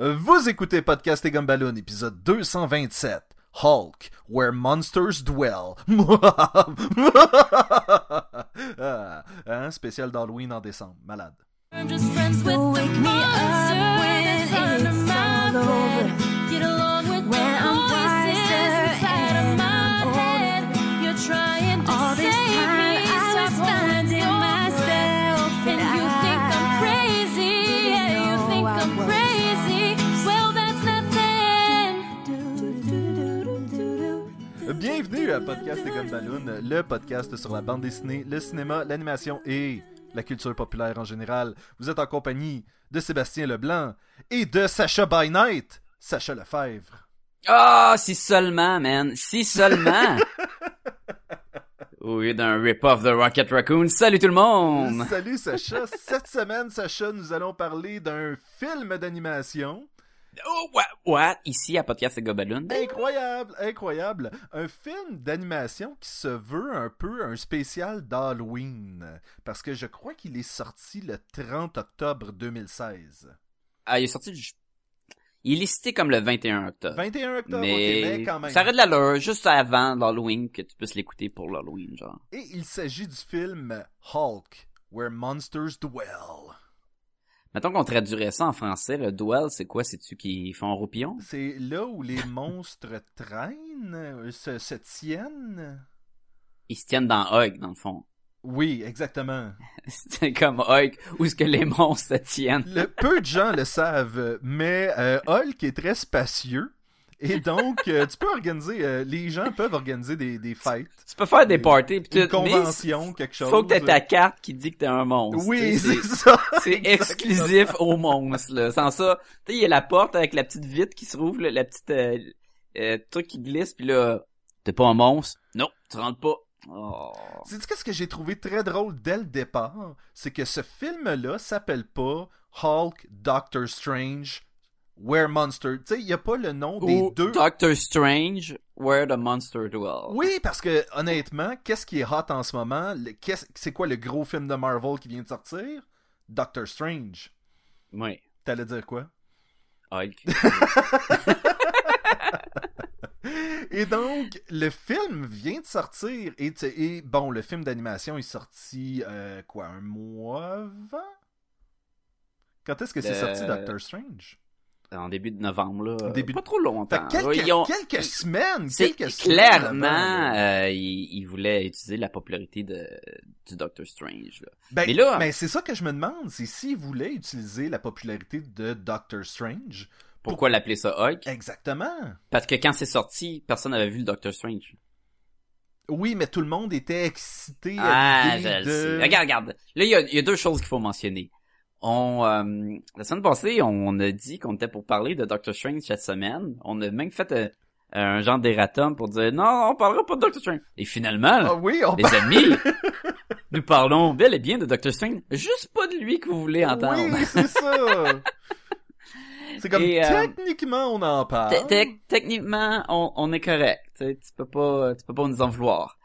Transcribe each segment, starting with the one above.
Vous écoutez Podcast et Gumballoon, épisode 227. Hulk, where monsters dwell. ah, hein, spécial d'Halloween en décembre. Malade. I'm just friends with the Wake Bienvenue à Podcast et Gumballoon, le podcast sur la bande dessinée, le cinéma, l'animation et la culture populaire en général. Vous êtes en compagnie de Sébastien Leblanc et de Sacha By Night, Sacha Lefebvre. Ah, si seulement, man. Si seulement. Lieu d'un rip-off de Rocket Raccoon. Salut tout le monde. Salut Sacha. Cette semaine, Sacha, nous allons parler d'un film d'animation. Oh, what, what? Ici, à Podcast et Gobaloon. Incroyable, incroyable. Un film d'animation qui se veut un peu un spécial d'Halloween. Parce que je crois qu'il est sorti le 30 octobre 2016. Ah, il est sorti du... Il est listé comme le 21 octobre. 21 octobre, mais... mais quand même. ça aurait de l'allure juste avant l'Halloween que tu puisses l'écouter pour l'Halloween, genre. Et il s'agit du film Hulk, Where Monsters Dwell. Mettons qu'on traduirait ça en français, le duel, c'est quoi? C'est-tu qui font un roupillon? C'est là où les monstres traînent, euh, se, se tiennent? Ils se tiennent dans Hulk, dans le fond. Oui, exactement. C'est comme Hulk, où est-ce que les monstres se tiennent? Le, peu de gens le savent, mais euh, Hulk est très spacieux. Et donc, euh, tu peux organiser, euh, les gens peuvent organiser des, des fêtes, Tu peux faire des parties pis une convention, quelque chose. faut que t'aies ta carte qui dit que t'es un monstre. Oui, c'est ça. C'est exclusif aux monstres, là. Sans ça, tu sais, il y a la porte avec la petite vitre qui se rouvre, là, la petite euh, euh, truc qui glisse, puis là, t'es pas un monstre? Non, tu rentres pas. Oh. C'est qu'est-ce que j'ai trouvé très drôle dès le départ, c'est que ce film-là s'appelle pas Hulk, Doctor Strange, Where Monster. Tu sais, il y a pas le nom des deux. Doctor Strange, Where the Monster Dwell. Oui, parce que honnêtement, qu'est-ce qui est hot en ce moment? C'est quoi le gros film de Marvel qui vient de sortir? Doctor Strange. Oui. T'allais dire quoi? Hulk. Et donc, le film vient de sortir. Et, bon, le film d'animation est sorti, euh, quoi, un mois avant? Quand est-ce que c'est sorti Doctor Strange? En début de novembre, là. Début- Pas trop longtemps. que quelques, Ouais, ils ont- quelques semaines, C'est quelques semaines clairement, euh, il, il voulait utiliser la popularité de, du Doctor Strange. Là. Ben, mais là- mais c'est ça que je me demande, c'est s'ils voulaient utiliser la popularité de Doctor Strange. Pourquoi l'appeler ça Hulk? Exactement. Parce que quand c'est sorti, personne n'avait vu le Doctor Strange. Oui, mais tout le monde était excité Ah, à je l'idée le de... sais. Regarde, regarde. Là, il y y a deux choses qu'il faut mentionner. On, euh, la semaine passée, on a dit qu'on était pour parler de Doctor Strange cette semaine. On a même fait euh, un genre d'erratum pour dire non, on parlera pas de Doctor Strange. Et finalement, Ah oui, on les amis, nous parlons bel et bien de Doctor Strange. Juste pas de lui que vous voulez entendre. Oui, c'est ça. C'est comme Et, euh, techniquement on en parle. te- techniquement, on, on est correct. Tu, sais, tu peux pas, tu peux pas nous en vouloir.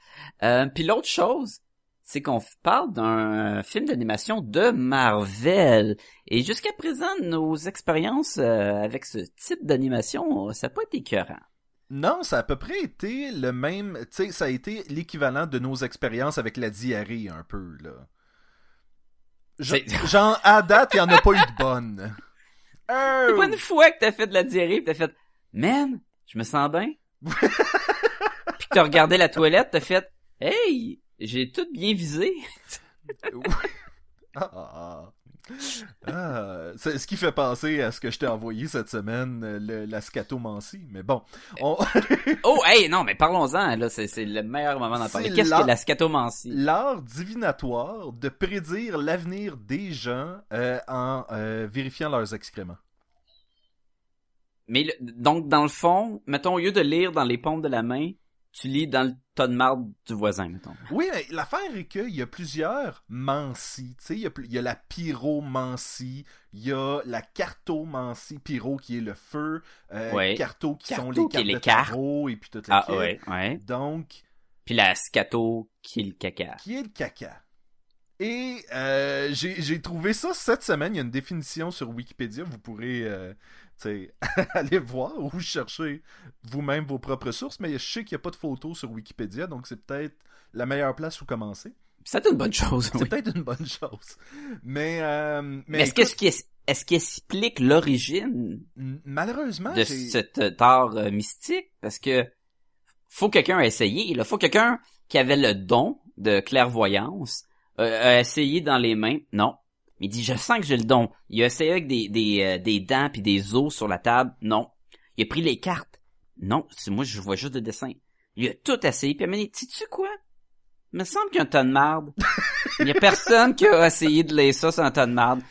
Euh, Puis l'autre chose, c'est qu'on parle d'un film d'animation de Marvel. Et jusqu'à présent, nos expériences euh, avec ce type d'animation, ça n'a pas été écœurant. Non, ça a à peu près été le même, tu sais, ça a été l'équivalent de nos expériences avec la diarrhée un peu là. Je- Genre à date, il y en a pas eu de bonne. C'est Oh! pas une fois que t'as fait de la diarrhée, pis t'as fait « Man, je me sens bien. » Puis que t'as regardé la toilette, t'as fait « Hey, j'ai tout bien visé. Ah, ah, ah. C'est ce qui fait penser à ce que je t'ai envoyé cette semaine, euh, le- la scatomancie. Mais bon, on... » Oh, hey, non, mais parlons-en, là, c'est le meilleur moment d'en parler. Qu'est-ce que la scatomancie? l'art divinatoire de prédire l'avenir des gens euh, en euh, vérifiant leurs excréments. Mais le- donc, dans le fond, mettons, au lieu de lire dans les paumes de la main, tu lis dans le tas de marde du voisin, mettons. Oui, mais l'affaire est qu'il y a plusieurs mancies. Tu sais, il y a pl- il y, a la pyromancie, il y a la cartomancie, pyro qui est le feu, euh, Ouais. carto qui sont les qui cartes les de cartes. et puis tout le Ah, kit. ouais, ouais. Donc, Puis la scato qui est le caca. qui est le caca. Et euh, j'ai j'ai trouvé ça cette semaine. Il y a une définition sur Wikipédia. Vous pourrez euh, aller voir ou chercher vous-même vos propres sources. Mais je sais qu'il n'y a pas de photos sur Wikipédia, donc c'est peut-être la meilleure place où commencer. C'est une bonne chose, C'est oui. peut-être une bonne chose. Mais, euh, mais, Mais est-ce est-ce qu'il explique l'origine malheureusement, de cet euh, art euh, mystique? Parce que faut quelqu'un essayer. Il faut quelqu'un qui avait le don de clairvoyance euh, a essayé dans les mains. Non. Il dit, je sens que j'ai le don. Il a essayé avec des, des, euh, des dents puis des os sur la table. Non. Il a pris les cartes. Non. C'est moi, je vois juste des dessins. Il a tout essayé. Puis il m'a dit, sais-tu quoi? Il me semble qu'il y a un tas de marde. Il y a personne qui a essayé de lire ça sur un tas de marde.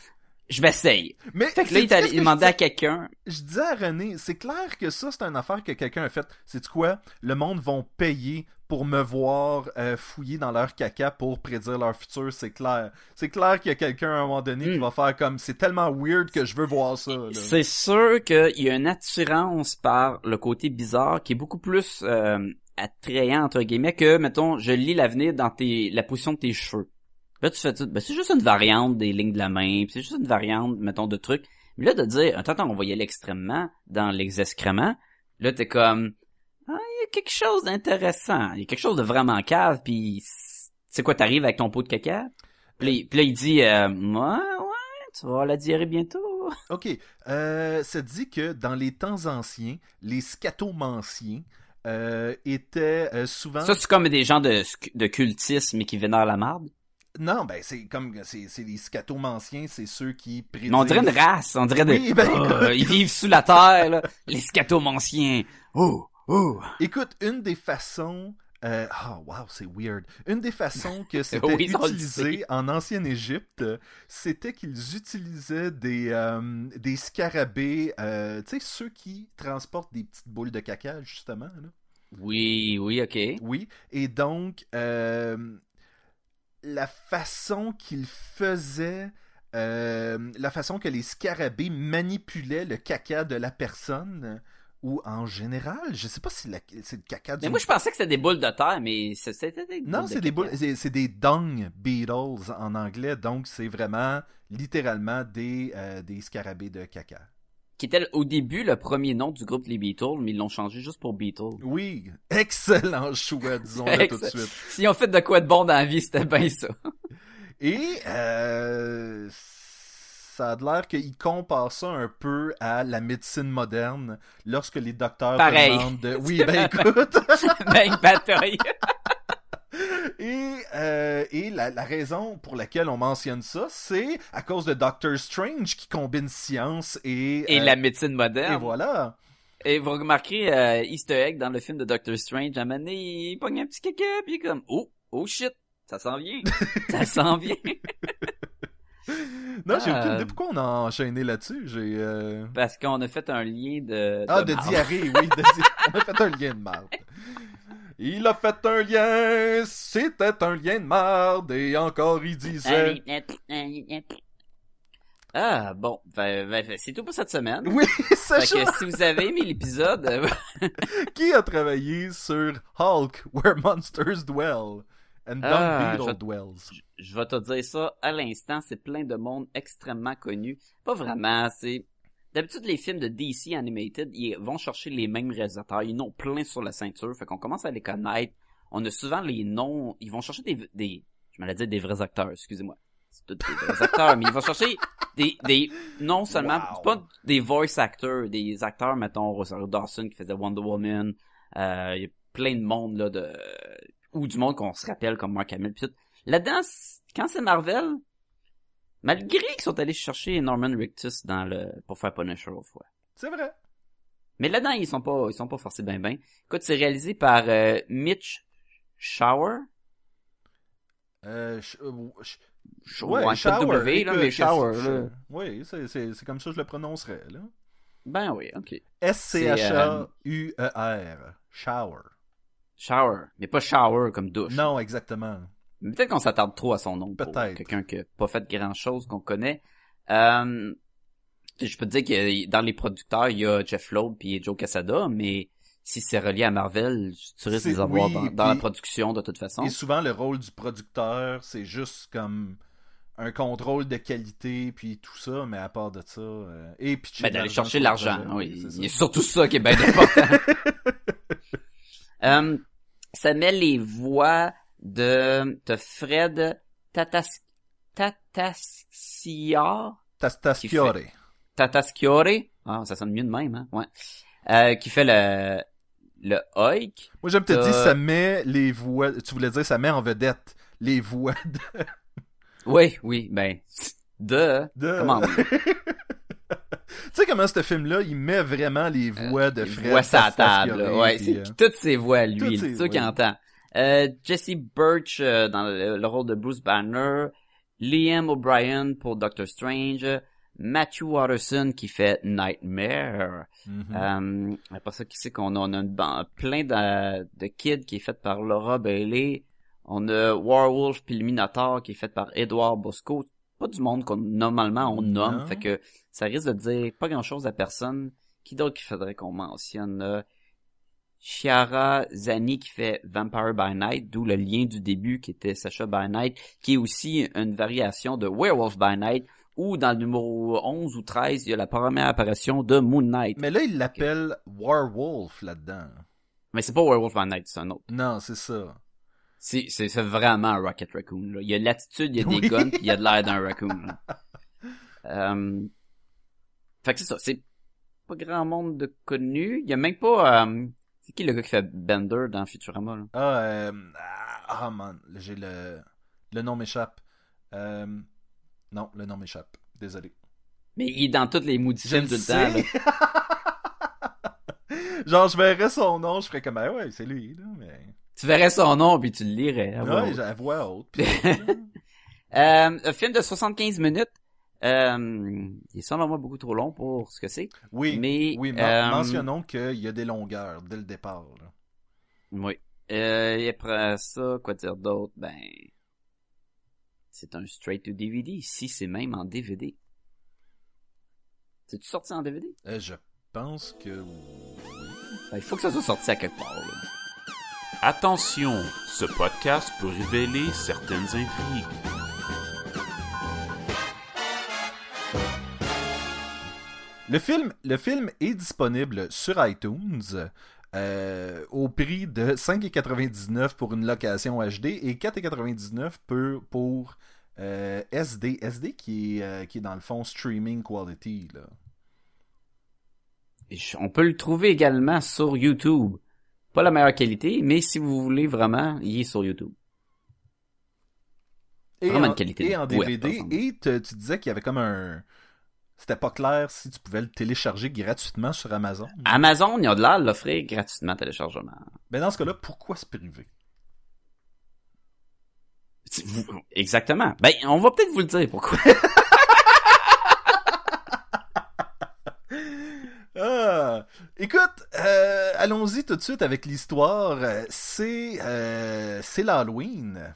Je m'essaye. mais Fait que là, il, a à quelqu'un. je disais à René, c'est clair que ça, c'est une affaire que quelqu'un a faite. C'est quoi? Le monde vont payer pour me voir euh, fouiller dans leur caca pour prédire leur futur, c'est clair. C'est clair qu'il y a quelqu'un à un moment donné qui Mm. va faire comme c'est tellement weird que je veux voir ça. C'est sûr qu'il y a une attirance par le côté bizarre qui est beaucoup plus euh, attrayant entre guillemets que mettons je lis l'avenir dans tes la position de tes cheveux. Là tu fais tout, ben c'est juste une variante des lignes de la main, puis c'est juste une variante mettons de trucs. Mais là de dire attends attends on va y aller extrêmement dans les excréments, là t'es comme ah il y a quelque chose d'intéressant, il y a quelque chose de vraiment cave puis c'est quoi t'arrives avec ton pot de caca? Puis là, il- puis là, il dit euh, ouais ouais tu vas la diarrhée bientôt. Ok, euh, ça dit que dans les temps anciens, les scatomanciens euh, étaient euh, souvent... Ça, c'est comme des gens de, de cultisme et qui vénèrent la marde? Non, ben c'est comme c'est c'est les scatomanciens, c'est ceux qui prédisent... Mais on dirait une race, on dirait des... Oui, ben, Oh, écoute. ils vivent sous la terre, là. Les scatomanciens. Oh, oh. Écoute, une des façons. Euh, oh, wow, c'est weird. Une des façons que c'était Oui, utilisé en ancienne Égypte, c'était qu'ils utilisaient des, euh, des scarabées, euh, tu sais, ceux qui transportent des petites boules de caca, justement. Là. Oui, oui, ok. Oui. Et donc, euh, la façon qu'ils faisaient. euh, la façon que les scarabées manipulaient le caca de la personne, ou en général, je sais pas si c'est le caca du Mais moi, je pensais que c'était des boules de terre, mais c'est- c'était des non, boules de c'est des boules, c'est c'est des dung beetles en anglais, donc c'est vraiment littéralement des, euh, des scarabées de caca. Qui était au début le premier nom du groupe Les Beatles, mais ils l'ont changé juste pour Beatles. Oui, excellent choix, disons-le tout de suite. Si on fait de quoi de bon dans la vie, c'était bien ça. Et euh, ça a l'air qu'ils comparent ça un peu à la médecine moderne, lorsque les docteurs Pareil. demandent de... Oui, ben écoute... ben, bataille. Et, euh, et la, la raison pour laquelle on mentionne ça, c'est à cause de Doctor Strange qui combine science et... Et euh, la médecine moderne. Et voilà. Et vous remarquerez euh, Easter egg dans le film de Doctor Strange, à un moment donné, il pogne un petit caca, puis il est comme, oh, oh shit, ça s'en vient, ça s'en vient. Non, j'ai aucune euh, idée pourquoi on a enchaîné là-dessus. J'ai... euh, Parce qu'on a fait un lien de... Ah, de diarrhée, oui. de di- On a fait un lien de marde. Il a fait un lien, c'était un lien de marde, et encore il disait... Ah, bon, ben, ben, c'est tout pour cette semaine. Oui, Sacha, que si vous avez aimé l'épisode, euh, qui a travaillé sur Hulk, Where Monsters Dwell, and Dung Ah, Beetle je- Dwells? je vais te dire ça à l'instant, c'est plein de monde extrêmement connu. Pas vraiment, c'est... D'habitude, les films de DC Animated, ils vont chercher les mêmes réalisateurs. Ils en ont plein sur la ceinture, fait qu'on commence à les connaître. On a souvent les noms... Ils vont chercher des... des je m'allais dire des vrais acteurs, excusez-moi. C'est tous des vrais acteurs, mais ils vont chercher des... des non seulement... Wow. pas des voice actors, des acteurs, mettons, Rosario Dawson qui faisait Wonder Woman. Euh, Il y a plein de monde, là, de... Ou du monde qu'on se rappelle comme Mark Hamill. Puis tout. Là-dedans, quand c'est Marvel, malgré qu'ils sont allés chercher Norman Rictus dans le pour faire Punisher au fois. C'est vrai. Mais là-dedans, ils sont pas ils sont pas forcés ben ben. Écoute, c'est réalisé par euh, Mitch Shower. Euh, euh, Sh- ouais, ouais, Shower, W, là, écoute, mais Shower, là. Oui, c'est- c'est c'est comme ça que je le prononcerais, là. Ben oui, ok. S-C-H-A-U-E-R. Shower. Shower, mais pas shower comme douche. Non, exactement. Peut-être qu'on s'attarde trop à son nom. Peut-être. Quelqu'un qui a pas fait grand chose qu'on connaît. Euh, je peux te dire que dans les producteurs, il y a Jeff Loeb puis Joe Quesada, mais si c'est relié à Marvel, tu risques de les avoir oui, dans, dans la puis- production de toute façon. Et souvent, le rôle du producteur, c'est juste comme un contrôle de qualité, puis tout ça, mais à part de ça... euh, et pitcher Ben, d'aller chercher l'argent, oui. c'est surtout ça qui est bien important. Euh, ça met les voix de, de Fred Tatas, Tatasciore, Tastaschiore. Tatasciore. Ah, ça sonne mieux de même, hein? Ouais. Euh, qui fait le, le Hulk. Moi, j'aime te Euh, dire, ça met les voix... Tu voulais dire, ça met en vedette les voix de... Oui, oui, ben, de, de- comment tu sais comment ce film-là, il met vraiment les voix de Euh, les Fred voix la table, là. Ouais, puis, euh, toutes ses voix à lui, c'est ça qu'il entend. Euh, Jesse Birch euh, dans le, le rôle de Bruce Banner, Liam O'Brien pour Doctor Strange, Matthew Watterson qui fait Nightmare. mhm. Euh, après ça, qui c'est qu'on a? On a une plein de, de kids qui est fait par Laura Bailey. On a Warwolf puis le Minotaur qui est fait par Edward Bosco. Pas du monde qu'on normalement on nomme. Non. Fait que ça risque de dire pas grand chose à personne. Qui d'autre qu'il faudrait qu'on mentionne? Chiara Zani qui fait Vampire by Night, d'où le lien du début qui était Sacha by Night, qui est aussi une variation de Werewolf by Night, où dans le numéro 11 ou 13, il y a la première apparition de Moon Knight. Mais là, il l'appelle Warwolf là-dedans. Mais c'est pas Werewolf by Night, c'est un autre. Non, c'est ça. C'est, vraiment un Rocket Raccoon, là. Il y a de l'attitude, il y a des guns, puis il y a de l'air d'un raccoon. Euh, Fait que c'est ça, c'est pas grand monde de connu. Il y a même pas, euh, c'est qui le gars qui fait Bender dans Futurama, là? Ah, euh, ah, ah, man, j'ai le... Le nom m'échappe. Euh, Non, le nom m'échappe. Désolé. Mais il est dans toutes les maudits films tout le temps, là. Genre, je verrais son nom, je ferais comme, ah ouais, c'est lui, là, mais... Tu verrais son nom, puis tu le lirais. à voix Ouais, haute. la voix haute. puis- Euh, un film de 75 minutes. Euh, il selon moi beaucoup trop long pour ce que c'est. oui, Mais, oui, euh, mentionnons qu'il y a des longueurs dès le départ. là. Oui. Euh, et après ça, quoi dire d'autre? Ben, c'est un straight to DVD. Si c'est même en DVD. C'est-tu sorti en DVD? Euh, je pense que... Ben, il faut que ça soit sorti à quelque part, là. Attention, ce podcast peut révéler certaines intrigues. Le film, le film est disponible sur iTunes euh, au prix de 5,99 pour une location HD et 4,99 pour, pour euh, SD. SD qui est, euh, qui est dans le fond streaming quality. Là. On peut le trouver également sur YouTube. Pas la meilleure qualité, mais si vous voulez vraiment, il est sur YouTube. Et Vraiment en, de qualité et en DVD. et te- tu disais qu'il y avait comme un... C'était pas clair si tu pouvais le télécharger gratuitement sur Amazon. Amazon, il y a de l'air de l'offrir gratuitement téléchargement. Mais dans ce cas-là, pourquoi se priver? Exactement. Ben, on va peut-être vous le dire pourquoi. Ah, écoute, euh, allons-y tout de suite avec l'histoire. Euh, C'est euh, c'est l'Halloween.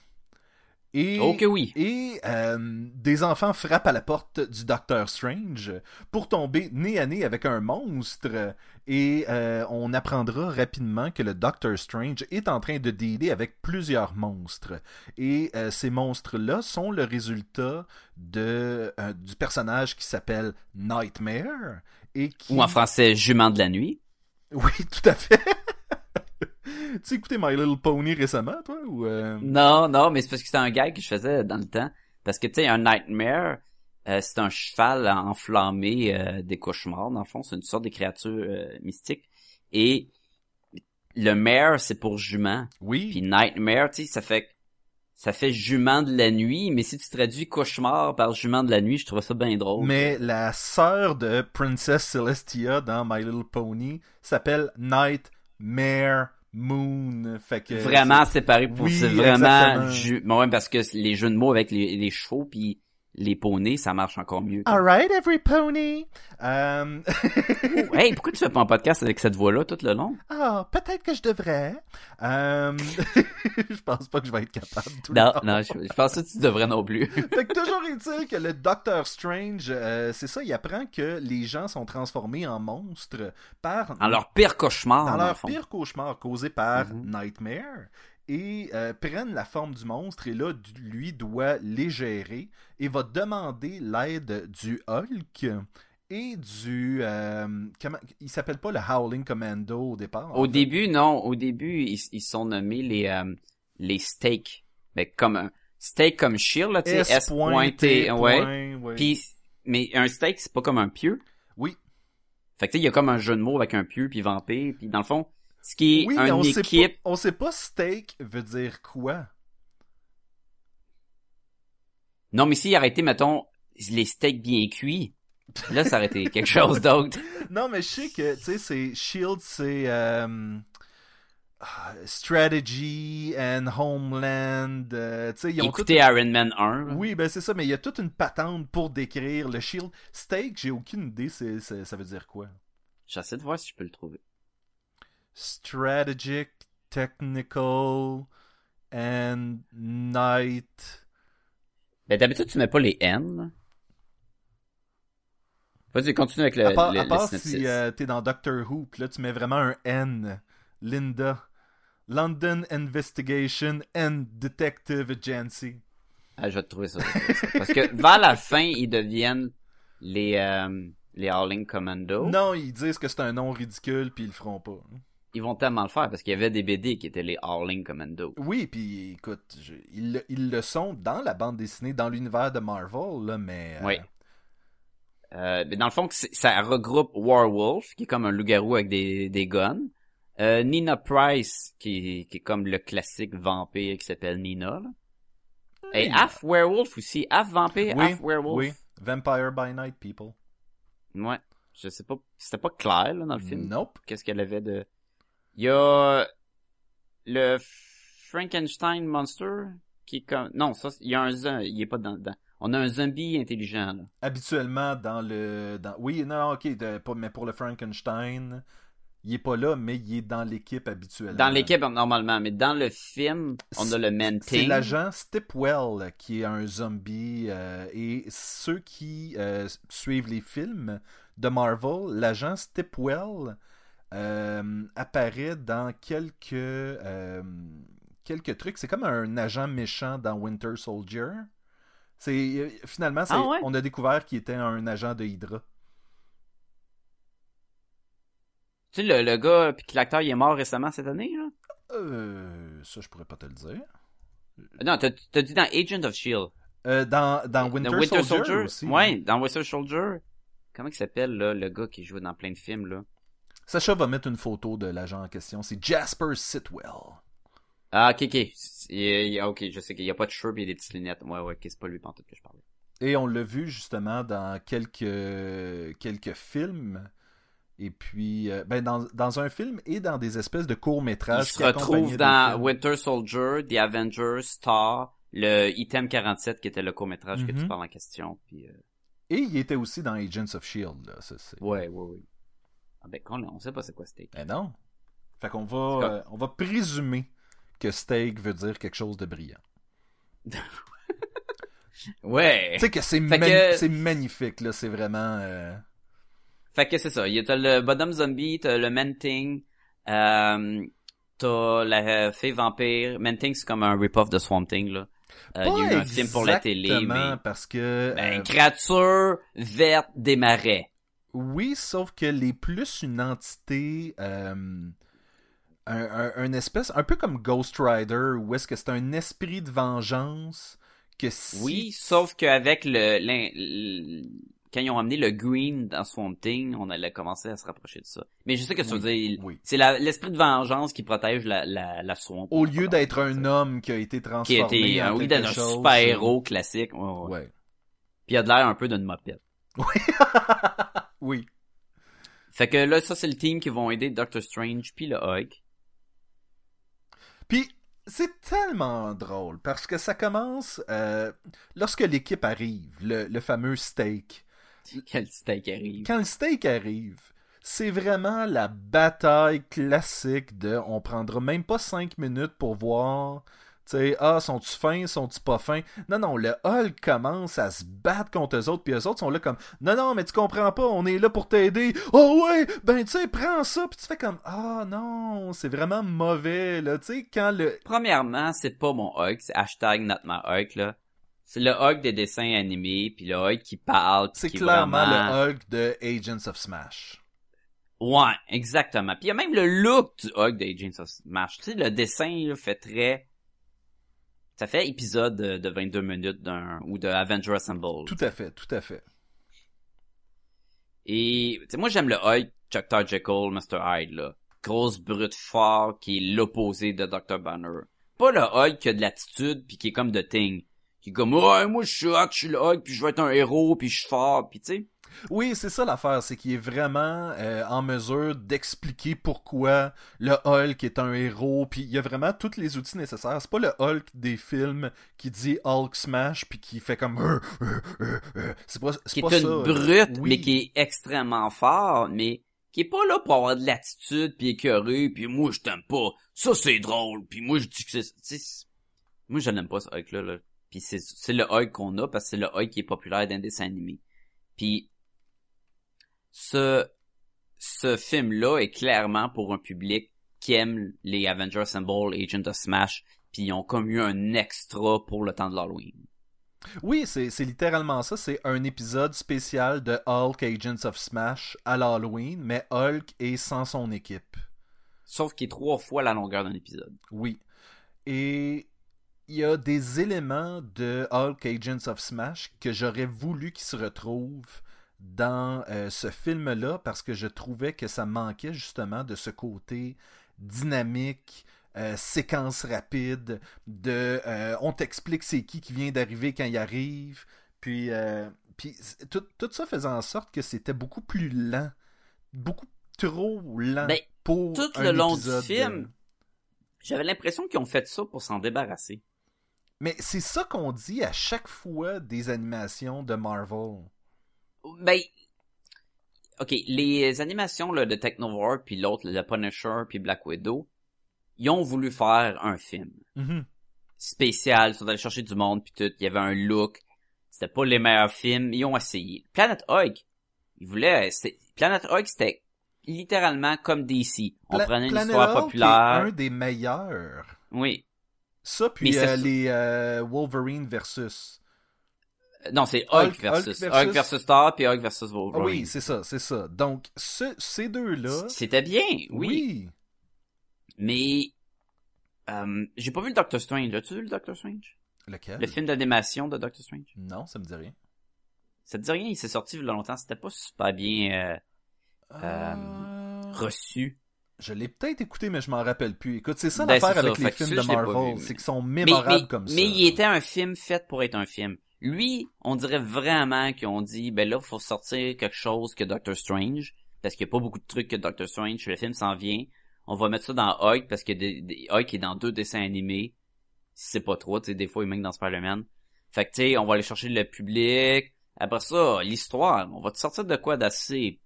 Et, Oh que oui. et euh, des enfants frappent à la porte du Docteur Strange pour tomber nez à nez avec un monstre. Et euh, on apprendra rapidement que le Docteur Strange est en train de dealer avec plusieurs monstres. Et euh, ces monstres-là sont le résultat de, du personnage qui s'appelle Nightmare. Et qui... Ou en français, jument de la nuit. Oui, tout à fait. tu as écouté My Little Pony récemment, toi? Ou euh, Non, non, mais c'est parce que c'était un gag que je faisais dans le temps. Parce que, tu sais, un nightmare, euh, c'est un cheval enflammé euh, des cauchemars, dans le fond. C'est une sorte de créature mystique. Et le mare, c'est pour jument. Oui. Puis nightmare, tu sais, ça fait ça fait jument de la nuit, mais si tu traduis cauchemar par jument de la nuit, je trouve ça bien drôle. Mais la sœur de Princess Celestia dans My Little Pony s'appelle Nightmare Moon. Fait que vraiment séparé pour Oui, c'est vraiment ju... bon, ouais, parce que les jeux de mots avec les, les chevaux puis les poneys, ça marche encore mieux. Alright, every pony. Euh... hey, pourquoi tu fais pas un podcast avec cette voix-là tout le long? Ah, peut-être que je devrais. Euh... je pense pas que je vais être capable tout Non, le non, je, je pense que tu devrais non plus. Fait que toujours est-il que le Docteur Strange, euh, c'est ça, il apprend que les gens sont transformés en monstres par Dans leur pire cauchemar, dans dans le leur pire cauchemar causé par Mhm. Nightmare et euh, prennent la forme du monstre et là lui doit les gérer et va demander l'aide du Hulk et du euh, comment il s'appelle pas le Howling Commando au départ Au fait? début, non. Au début, ils, ils sont nommés les euh, les steaks. Mais comme un steak comme Shield, là, tu sais, S pointé, ouais. point, ouais. Puis, mais un steak, c'est pas comme un pieu. oui Fait que tu sais, il y a comme un jeu de mots avec un pieu puis vampire. Puis dans le fond, ce qui est oui une on sait équipe, pas on sait pas steak veut dire quoi non mais s'il arrêtait, mettons, les steaks bien cuits, là, ça aurait été quelque chose d'autre. Non, mais je sais que, tu sais, c'est Shield, c'est euh, ah, Strategy and Homeland. euh, tu sais, ils ont Écoutez tout- Iron Man 1. là. Oui, ben c'est ça, mais il y a toute une patente pour décrire le Shield. Steak, j'ai aucune idée, c'est- ça veut dire quoi. J'essaie de voir si je peux le trouver. Strategic, Technical, and Night. Ben, d'habitude, tu mets pas les N. Vas-y, continue avec le, à part, le, à part si euh, t'es dans Doctor Who, pis là tu mets vraiment un N. Linda. London Investigation and Detective Agency. Ah, je vais te trouver ça. je vais te trouver ça. Parce que vers la fin, ils deviennent les, euh, les Howling Commando. Non, ils disent que c'est un nom ridicule puis ils le feront pas. Ils vont tellement le faire parce qu'il y avait des BD qui étaient les Howling Commando. Oui, puis écoute, je- ils, le- ils le sont dans la bande dessinée, dans l'univers de Marvel, là, mais... euh, Oui. Euh, mais dans le fond, ça regroupe Warwolf, qui est comme un loup-garou avec des, des guns. Euh, Nina Price, qui, qui est comme le classique vampire qui s'appelle Nina. là. Et half werewolf aussi, half vampire, Oui, half werewolf. oui. Vampire by Night, people. Ouais. Je sais pas, c'était pas clair là, dans le film. Nope. Qu'est-ce qu'elle avait de... Il y a le Frankenstein Monster qui est comme... Non, ça, il y a un il est pas dans. On a un zombie intelligent, là. Habituellement, dans le... Dans... Oui, non, ok, de- mais pour le Frankenstein, il est pas là, mais il est dans l'équipe habituellement. Dans l'équipe, normalement, mais dans le film, on a le C'est Manting. l'agent Stepwell qui est un zombie euh, et ceux qui euh, suivent les films de Marvel, l'agent Stepwell euh, apparaît dans quelques euh, quelques trucs. C'est comme un agent méchant dans Winter Soldier. C'est euh, finalement c'est- Ah ouais? on a découvert qu'il était un agent de Hydra. Tu sais, le, le gars, puis que l'acteur, il est mort récemment cette année, là? Euh, ça je pourrais pas te le dire. Non, t'as t'as dit dans Agent of S.H.I.E.L.D. Euh, dans dans Winter, Soldier, aussi. Ouais, dans Winter Soldier. Comment il s'appelle, là, le gars qui joue dans plein de films, là? Sacha va mettre une photo de l'agent en question. C'est Jasper Sitwell. Ah, ok, ok. Il y a- il y a- ok, je sais qu'il y a pas de cheveux il a des petites lunettes. Ouais, ouais, ok, c'est pas lui pantoute que je parlais. Et on l'a vu justement dans quelques, quelques films. Et puis, euh, ben dans, dans un film et dans des espèces de Il courts-métrages. se qui accompagnaient retrouve dans. Winter Soldier, The Avengers, Star, le Item 47 qui était le court-métrage que tu Mhm. parles en question. Puis, euh, Et il était aussi dans Agents of S.H.I.E.L.D. Là, ça, ouais, ouais, ouais. Ah ben, on, on sait pas c'est quoi steak. Ben non. Fait qu'on va, euh, on va présumer que steak veut dire quelque chose de brillant. Ouais. Tu sais que c'est, mani- que- magnifique, là. C'est vraiment... euh, Fait que c'est ça. T'as le Bottom Zombie, t'as le Manting, euh, t'as la fée vampire. Manting, c'est comme un rip-off de Swamp Thing, là. Euh, il y a eu un film pour la télé, mais... parce que... Ben, euh, créature verte des marais. Oui, sauf qu'elle est plus une entité, euh, un, un- un espèce, un peu comme Ghost Rider, où est-ce que c'est un esprit de vengeance que si... Oui, sauf qu'avec le, l'in- l- quand ils ont amené le green dans Swamp Thing, on allait commencer à se rapprocher de ça. Mais je sais que tu veux dire, oui. c'est l'esprit de vengeance qui protège la, la, la swamp. Au lieu d'être un homme qui a été qui transformé a été, en un, oui, d'un chose, super héros classique. Ouais, ouais. Ouais. Puis il a de l'air un peu d'une mopette. oui. Fait que là, ça, c'est le team qui vont aider Doctor Strange puis le Hulk. Puis, C'est tellement drôle parce que ça commence euh, lorsque l'équipe arrive, le, le fameux steak. Quel steak arrive. Quand le steak arrive, c'est vraiment la bataille classique de on prendra même pas cinq minutes pour voir. Sais, ah, sont-tu fins, sont-tu pas fins? Non, non, le Hulk commence à se battre contre eux autres, puis eux autres sont là comme, non, non, mais tu comprends pas, on est là pour t'aider. Oh ouais, ben tu sais, prends ça, puis tu fais comme, ah non, c'est vraiment mauvais, là, tu sais, quand le, Premièrement, c'est pas mon Hulk, c'est hashtag not my Hulk, là. C'est le Hulk des dessins animés, puis le Hulk qui parle. c'est clairement vraiment- le Hulk de Agents of Smash. Ouais, exactement. Puis il y a même le look du Hulk d'Agents of Smash. Tu sais, le dessin là, fait très... Ça fait épisode de, de 22 minutes d'un ou de Avenger Assemble. Tout à fait, tout à fait. Et tu sais, moi j'aime le Hulk, Dr. Jekyll, Mr. Hyde, là. Grosse brute fort qui est l'opposé de Dr. Banner. Pas le Hulk qui a de l'attitude puis qui est comme The Thing. Qui est comme, ouais, moi je suis hot, je suis le Hulk puis je vais être un héros puis je suis fort puis tu sais. Oui, c'est ça l'affaire, c'est qu'il est vraiment euh, en mesure d'expliquer pourquoi le Hulk est un héros, puis il y a vraiment tous les outils nécessaires. C'est pas le Hulk des films qui dit Hulk smash puis qui fait comme Euh, euh, euh, euh. c'est pas c'est qui pas est une là. brute, Oui. mais qui est extrêmement fort, mais qui est pas là pour avoir de l'attitude, puis écœuré, puis moi je t'aime pas, ça c'est drôle, puis moi je dis que c'est... Moi je n'aime pas ce Hulk-là, là. Puis c'est, c'est le Hulk qu'on a, parce que c'est le Hulk qui est populaire dans les dessins animés. Puis ce, ce film-là est clairement pour un public qui aime les Avengers Assemble, Agent of Smash, puis ils ont comme eu un extra pour le temps de l'Halloween. Oui, c'est c'est littéralement ça. C'est un épisode spécial de Hulk Agents of Smash à l'Halloween, mais Hulk est sans son équipe. Sauf qu'il est trois fois la longueur d'un épisode. Oui. Et il y a des éléments de Hulk Agents of Smash que j'aurais voulu qu'ils se retrouvent dans euh, ce film-là parce que je trouvais que ça manquait justement de ce côté dynamique, euh, séquence rapide, de euh, on t'explique c'est qui qui vient d'arriver quand il arrive, puis, puis tout, tout ça faisait en sorte que c'était beaucoup plus lent, beaucoup trop lent Ben, pour tout un le long du film, J'avais l'impression qu'ils ont fait ça pour s'en débarrasser. Mais c'est ça qu'on dit à chaque fois des animations de Marvel. Ben, ok, les animations là, de Technovore, puis l'autre, le Punisher, puis Black Widow, ils ont voulu faire un film Mhm. spécial, ils sont allés chercher du monde, puis tout, il y avait un look, c'était pas les meilleurs films, ils ont essayé. Planet Hulk, ils voulaient, Planet Hulk, c'était littéralement comme DC. On Pla- prenait une Planet histoire Hulk est populaire. un des meilleurs. Oui. Ça, puis euh, les euh, Wolverine versus. Euh, Non, c'est Hulk- Hulk versus, Hulk versus- Thor, puis Hulk versus Ah Wolverine. oui, c'est ça, c'est ça. Donc, ce- ces deux-là. C'était bien, oui. Oui. Mais euh, j'ai pas vu le Doctor Strange. As-tu vu le Doctor Strange? Lequel? Le film d'animation de Doctor Strange? Non, ça me dit rien. Ça te dit rien, il s'est sorti il y a longtemps. C'était pas super bien euh, Euh, reçu. Je l'ai peut-être écouté, mais je m'en rappelle plus. Écoute, c'est ça Ben, l'affaire ça. avec les Fait films de Marvel, mais- c'est qu'ils sont Mais, mémorables mais, comme ça. mais il était un film fait pour être un film. Lui, on dirait vraiment qu'ils ont dit, ben là, faut sortir quelque chose que Doctor Strange, parce qu'il y a pas beaucoup de trucs que Doctor Strange. Le film s'en vient. On va mettre ça dans Hulk, parce que Hulk est dans deux dessins animés. C'est pas trop, tu sais, des fois, il même dans Spider-Man. Fait que, tu sais, on va aller chercher le public. Après ça, l'histoire, on va te sortir de quoi d'assez,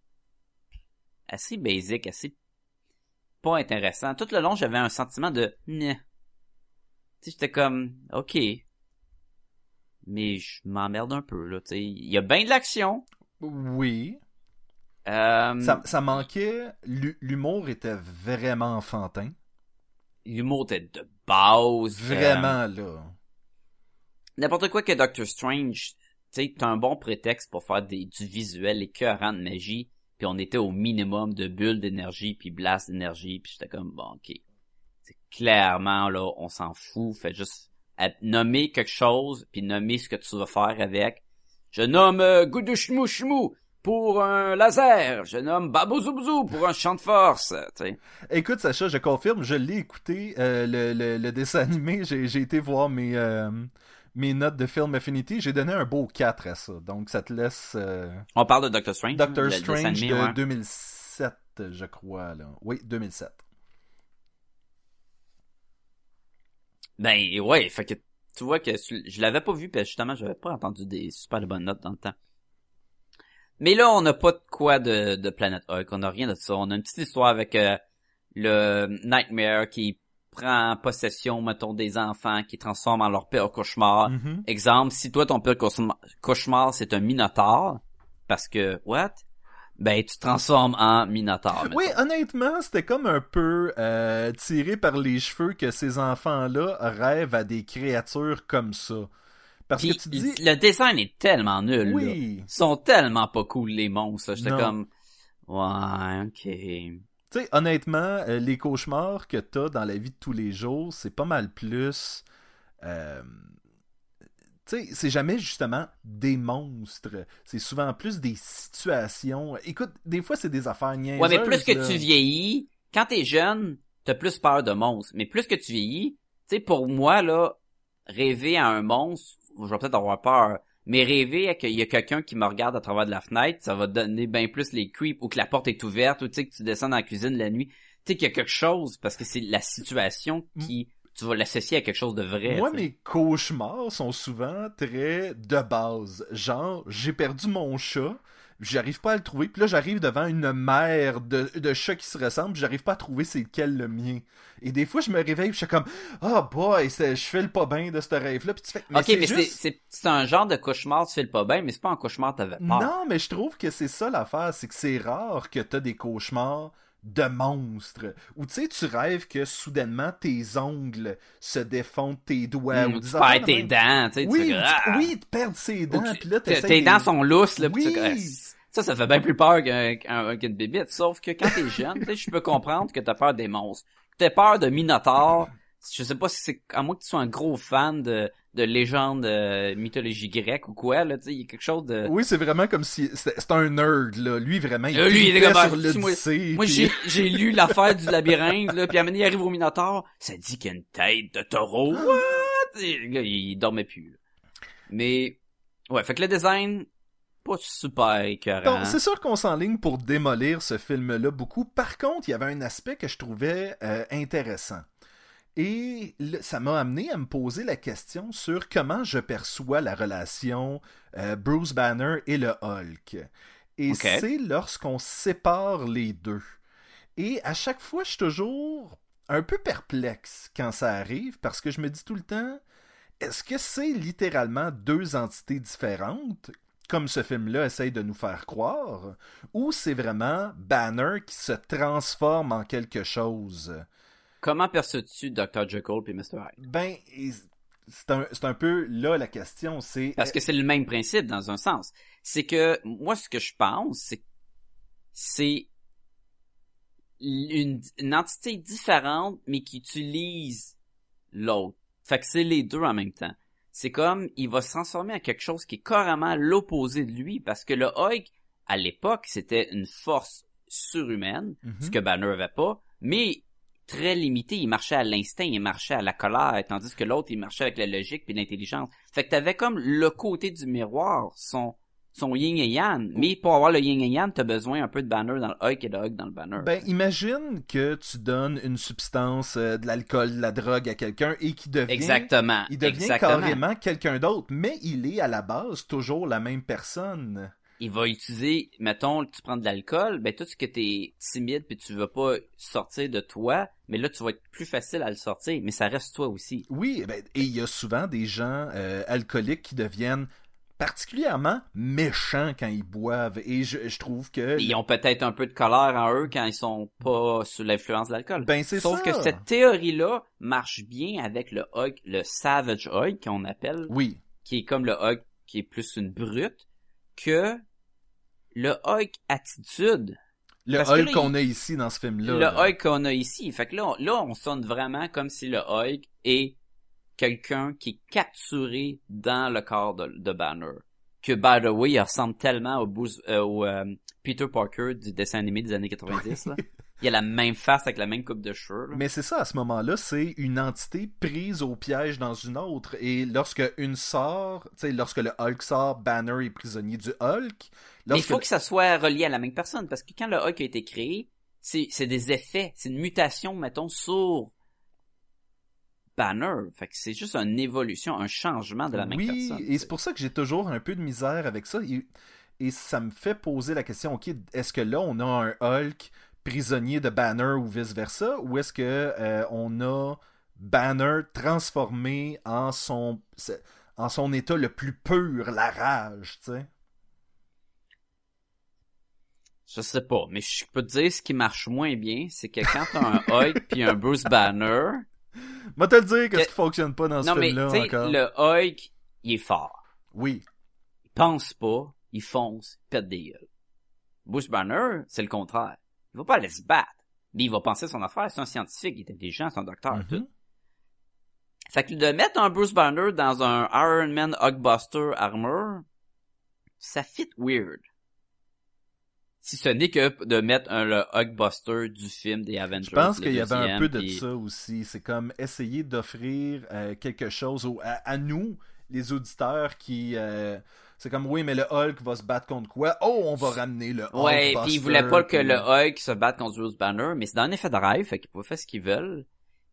assez basic, assez pas intéressant. Tout le long, j'avais un sentiment de, tu sais, j'étais comme, ok. Mais je m'emmerde un peu, là, tu sais. Il y a bien de l'action. Oui. Euh, Ça, ça manquait. l'hu- L'humour était vraiment enfantin. L'humour était de base. euh, Vraiment, là. N'importe quoi que Doctor Strange, tu sais, t'as un bon prétexte pour faire des, du visuel écœurant de magie, puis on était au minimum de bulles d'énergie, puis blast d'énergie, puis j'étais comme, bon, ok. C'est clairement, là, on s'en fout, fait juste à- nommer quelque chose, puis nommer ce que tu vas faire avec. Je nomme euh, Goudouchmou Chmou pour un laser, je nomme Babouzoubzou pour un champ de force. Écoute, Sacha, je confirme, je l'ai écouté, euh, le, le, le dessin animé. J'ai j'ai été voir mes, euh, mes notes de Film Affinity. J'ai donné un beau 4 à ça. Donc, ça te laisse euh, On parle de Doctor Strange. Doctor Strange animé, de ouais. 2007, je crois. Là. Oui, 2007. Ben ouais, fait que tu vois que je l'avais pas vu parce justement j'avais pas entendu des super bonnes notes dans le temps. Mais là on n'a pas de quoi de, de Planet Hulk, on a rien de ça. On a une petite histoire avec euh, le Nightmare qui prend possession mettons des enfants qui transforment en leur pire cauchemar. Mhm. Exemple, si toi ton pire cauchemar, cauchemar, c'est un minotaure parce que what? Ben tu te transformes en minotaure. Oui, honnêtement, c'était comme un peu euh, tiré par les cheveux que ces enfants-là rêvent à des créatures comme ça. Parce Puis que tu dis... le design est tellement nul. là. Oui. Ils sont tellement pas cool les monstres. J'étais comme ouais, ok. Tu sais, honnêtement, euh, les cauchemars que t'as dans la vie de tous les jours, c'est pas mal plus. euh, sais, c'est jamais justement des monstres. C'est souvent plus des situations. Écoute, des fois, c'est des affaires niaiseuses. Ouais, mais plus que là. tu vieillis, quand t'es jeune, t'as plus peur de monstres. Mais plus que tu vieillis, tu sais, pour moi, là, rêver à un monstre, je vais peut-être avoir peur. Mais rêver à qu'il y a quelqu'un qui me regarde à travers de la fenêtre, ça va donner bien plus les creeps, ou que la porte est ouverte, ou tu sais, que tu descends dans la cuisine la nuit. Tu sais qu'il y a quelque chose, parce que c'est la situation qui, tu vas l'associer à quelque chose de vrai. Moi, mes cauchemars sont souvent très de base. Genre, j'ai perdu mon chat, j'arrive pas à le trouver, puis là, j'arrive devant une mer de, de chats qui se ressemblent, puis j'arrive pas à trouver c'est lequel le mien. Et des fois, je me réveille, puis je suis comme, ah boy, c'est- je fais le pas bien de ce rêve-là, puis tu fais, mais ok, c'est mais juste... c'est, c'est un genre de cauchemar, tu fais le pas bien, mais c'est pas un cauchemar, t'avais peur. Non, mais je trouve que c'est ça l'affaire, c'est que c'est rare que t'as des cauchemars de monstres. Ou tu sais, tu rêves que soudainement tes ongles se défont de tes doigts. Hmm, ou tu perds tes même. dents, tu sais, tu Oui, tu- ah! oui, de perdre ses dents, puis là, tes- dents sont lousses, là, pis tu Oui. que, ah, ça, ça fait bien plus peur qu'un, qu'un, qu'une bébite. Sauf que quand t'es jeune, tu sais, je peux comprendre que t'as peur des monstres. T'as peur de Minotaur. Je sais pas si c'est, à moins que tu sois un gros fan de, de légendes, euh, mythologie grecque ou quoi, là, tu sais, il y a quelque chose de... Oui, c'est vraiment comme si... C'est un nerd, là. Lui, vraiment, il Euh, lui, il est comme, sur ah, si, moi-. Moi, j'ai, lu l'affaire du labyrinthe, là, puis à un moment donné, il arrive au Minotaur, ça dit qu'il y a une tête de taureau. Ah. What? Et là, il dormait plus. là. Mais, ouais, fait que le design, pas super écœurant. Donc, c'est sûr qu'on s'enligne pour démolir ce film-là beaucoup. Par contre, il y avait un aspect que je trouvais euh, intéressant. Et ça m'a amené à me poser la question sur comment je perçois la relation euh, Bruce Banner et le Hulk. Et c'est lorsqu'on sépare les deux. Et à chaque fois, je suis toujours un peu perplexe quand ça arrive parce que je me dis tout le temps, est-ce que c'est littéralement deux entités différentes comme ce film-là essaye de nous faire croire, ou c'est vraiment Banner qui se transforme en quelque chose? Comment perçois-tu Dr. Jekyll puis Mr. Hyde? Ben, et c'est un, un peu là la question, c'est... Parce que c'est le même principe dans un sens. C'est que moi ce que je pense c'est c'est une, une entité différente mais qui utilise l'autre. Fait que c'est les deux en même temps. C'est comme il va se transformer en quelque chose qui est carrément l'opposé de lui parce que le Hulk à l'époque c'était une force surhumaine, ce que Banner avait pas, mais très limité, il marchait à l'instinct, il marchait à la colère, tandis que l'autre, il marchait avec la logique puis l'intelligence. Fait que t'avais comme le côté du miroir, son, son yin et yang. Mais pour avoir le yin et yang, t'as besoin un peu de banner dans le Hulk et de Hulk dans le banner. Ben, imagine que tu donnes une substance, euh, de l'alcool, de la drogue à quelqu'un et qui devient... Exactement. Il devient Exactement. carrément quelqu'un d'autre, mais il est à la base toujours la même personne. Il va utiliser, mettons, tu prends de l'alcool, ben tout ce que t'es timide puis tu veux pas sortir de toi, mais là tu vas être plus facile à le sortir, mais ça reste toi aussi. Oui, ben, et il y a souvent des gens euh, alcooliques qui deviennent particulièrement méchants quand ils boivent. Et je, je trouve que... Ils ont peut-être un peu de colère en eux quand ils sont pas sous l'influence de l'alcool. Ben, c'est Sauf ça. que cette théorie-là marche bien avec le Hulk, le Savage Hulk qu'on appelle, Oui. qui est comme le Hulk qui est plus une brute, que le Hulk attitude, Le Parce Hulk qu'on a ici dans ce film-là. le là. Hulk qu'on a ici. Fait que là, on, là, on sonne vraiment comme si le Hulk est quelqu'un qui est capturé dans le corps de, de Banner. Que, by the way, il ressemble tellement au, Bruce- euh, au euh, Peter Parker du dessin animé des années 90. Là. Il a la même face avec la même coupe de cheveux. là. Mais c'est ça, à ce moment-là, c'est une entité prise au piège dans une autre. Et lorsque une sort, tu sais, lorsque le Hulk sort, Banner est prisonnier du Hulk. Mais il faut que ça soit relié à la même personne, parce que quand le Hulk a été créé, c'est des effets, c'est une mutation, mettons, sur Banner. Fait que c'est juste une évolution, un changement de la même oui, personne. et c'est pour ça que j'ai toujours un peu de misère avec ça. Et, et ça me fait poser la question, ok, est-ce que là, on a un Hulk prisonnier de Banner ou vice-versa, ou est-ce que euh, on a Banner transformé en son, en son état le plus pur, la rage, tu sais? Je sais pas, mais je peux te dire ce qui marche moins bien, c'est que quand t'as un Hulk puis un Bruce Banner, Moi te le dire qu'est-ce Que- qui fonctionne pas dans ce non film-là encore. le Hulk, il est fort. Oui. Il pense pas, il fonce, il pète des gueules. Bruce Banner, c'est le contraire. Il va pas aller se battre, mais il va penser à son affaire, c'est un scientifique, il est intelligent, c'est un docteur, Mhm. tout. Fait que de mettre un Bruce Banner dans un Iron Man Hulkbuster armor, ça fit weird. Si ce n'est que de mettre un, le Hulkbuster du film des Avengers. Je pense qu'il y avait un peu de ça aussi. C'est comme essayer d'offrir euh, quelque chose au- à, à nous, les auditeurs, qui... euh, c'est comme, oui, mais le Hulk va se battre contre quoi? Oh, on va ramener le Hulk. Ouais, puis ils voulaient pas que puis- le Hulk se batte contre Bruce Banner, mais c'est dans un effet de rêve, fait qu'ils pouvaient faire ce qu'ils veulent.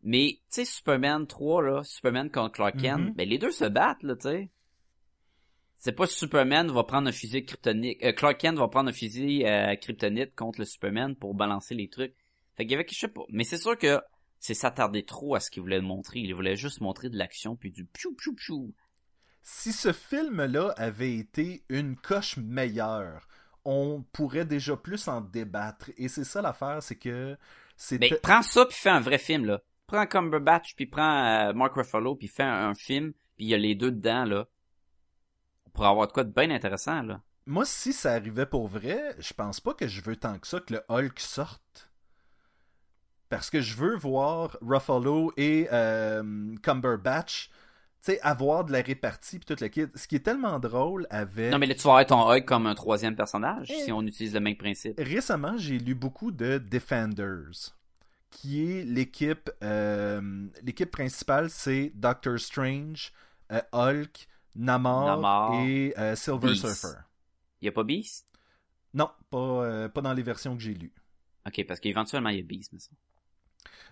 Mais, tu sais, Superman 3, là, Superman contre Clark Kent, Mhm. ben les deux se battent, là, tu sais. C'est pas Superman va prendre un fusil kryptonite, euh, Clark Kent va prendre un fusil euh, kryptonite contre le Superman pour balancer les trucs. Fait qu'il y avait, je sais pas. Mais c'est sûr que c'est s'attarder trop à ce qu'il voulait montrer. Il voulait juste montrer de l'action puis du piou piou piou. Si ce film-là avait été une coche meilleure, on pourrait déjà plus en débattre. Et c'est ça l'affaire, c'est que c'était... Ben, prends ça puis fais un vrai film, là. Prends Cumberbatch puis prends euh, Mark Ruffalo puis fais un, un film puis il y a les deux dedans, là. Pour avoir de quoi de bien intéressant, là. Moi, si ça arrivait pour vrai, je pense pas que je veux tant que ça que le Hulk sorte. Parce que je veux voir Ruffalo et euh, Cumberbatch, avoir de la répartie puis toute le kit. Ce qui est tellement drôle avec... Non, mais là, tu vas avoir ton Hulk comme un troisième personnage, si on utilise le même principe. Récemment, j'ai lu beaucoup de Defenders, qui est l'équipe... euh, l'équipe principale, c'est Doctor Strange, euh, Hulk, Namor, Namor, et euh, Silver Beast. Surfer. Y a pas Beast? Non, pas, euh, pas dans les versions que j'ai lues. Ok, parce qu'éventuellement, il y a Beast, mais ça.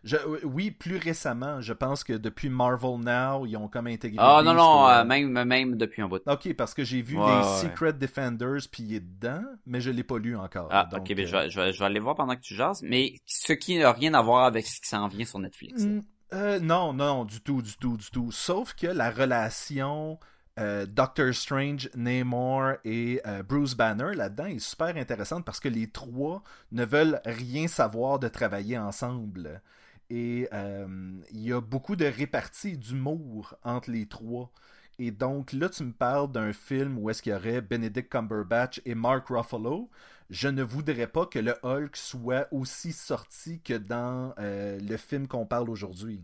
Je- oui, plus récemment, je pense que depuis Marvel Now, ils ont comme intégré. Ah, non, non, euh, même, même depuis un bout. Ok, parce que j'ai vu Ouais, les ouais. Secret Defenders, puis il est dedans, mais je l'ai pas lu encore. Ah, donc, ok, ben, euh, je, vais, je, vais, je vais aller voir pendant que tu jases, mais ce qui n'a rien à voir avec ce qui s'en vient sur Netflix. Mm, euh, non, non, du tout, du tout, du tout. Sauf que la relation euh, Doctor Strange, Namor et euh, Bruce Banner là-dedans est super intéressante parce que les trois ne veulent rien savoir de travailler ensemble. Et euh, il y a beaucoup de réparties d'humour entre les trois. Et donc là, tu me parles d'un film où est-ce qu'il y aurait Benedict Cumberbatch et Mark Ruffalo. Je ne voudrais pas que le Hulk soit aussi sorti que dans le film qu'on parle aujourd'hui.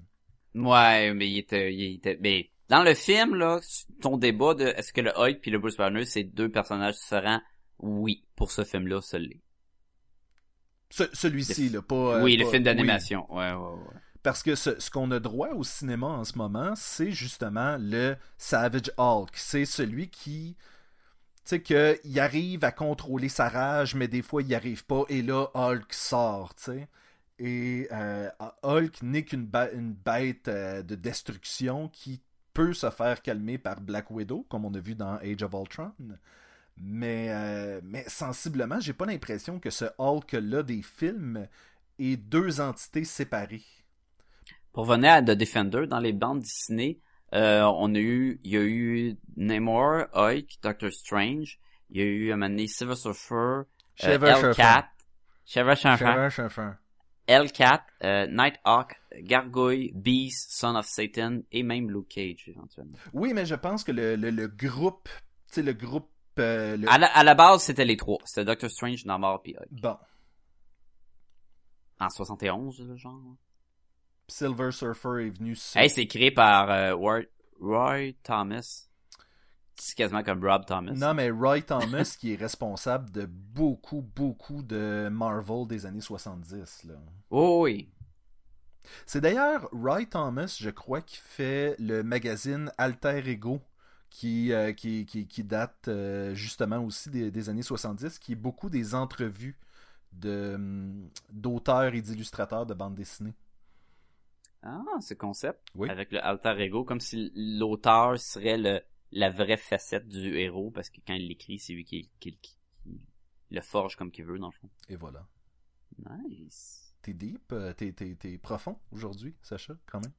Ouais, mais il était, dans le film là, ton débat de est-ce que le Hulk puis le Bruce Banner c'est deux personnages différents, oui, pour ce film-là, ça l'est. Ce- Celui-ci, Le- là, pas. euh, oui, le film oui. d'animation. Ouais, ouais, ouais. Parce que ce, ce qu'on a droit au cinéma en ce moment, c'est justement le Savage Hulk. C'est celui qui. Tu sais, qu'il arrive à contrôler sa rage, mais des fois, il n'y arrive pas, et là, Hulk sort, tu sais. Et euh, Hulk n'est qu'une bête euh, de destruction qui peut se faire calmer par Black Widow, comme on a vu dans Age of Ultron. Mais, euh, mais sensiblement, j'ai pas l'impression que ce Hulk-là des films est deux entités séparées. Pour revenir à The Defender, dans les bandes Disney, euh, on a eu, il y a eu Namor, Hulk, Doctor Strange, il y a eu à un moment donné Silver Surfer, euh, Hellcat, Shiver Surfer. Hellcat, euh, Nighthawk, Gargoyle, Beast, Son of Satan et même Luke Cage éventuellement. Oui, mais je pense que le, le, le groupe, tu sais, le groupe, euh, le- À la, à la base, c'était les trois. C'était Doctor Strange, Namor puis Hulk. bon, En 71, le genre. Silver Surfer est venu sur... Hey, c'est créé par euh, Roy, Roy Thomas. C'est quasiment comme Rob Thomas. Non, mais Roy Thomas qui est responsable de beaucoup, beaucoup de Marvel des années 70, là. Oh oui. C'est d'ailleurs Roy Thomas, je crois, qui fait le magazine Alter Ego, qui, euh, qui, qui, qui date euh, justement aussi des, des années 70, qui est beaucoup des entrevues de, hum, d'auteurs et d'illustrateurs de bande dessinée. Ah, ce concept. Oui. Avec le alter ego, comme si l'auteur serait le, la vraie facette du héros, parce que quand il l'écrit, c'est lui qui, qui, qui- qui le forge comme qu'il veut, dans le fond. Et voilà. Nice. T'es deep, euh, t'es, profond aujourd'hui, Sacha, quand même?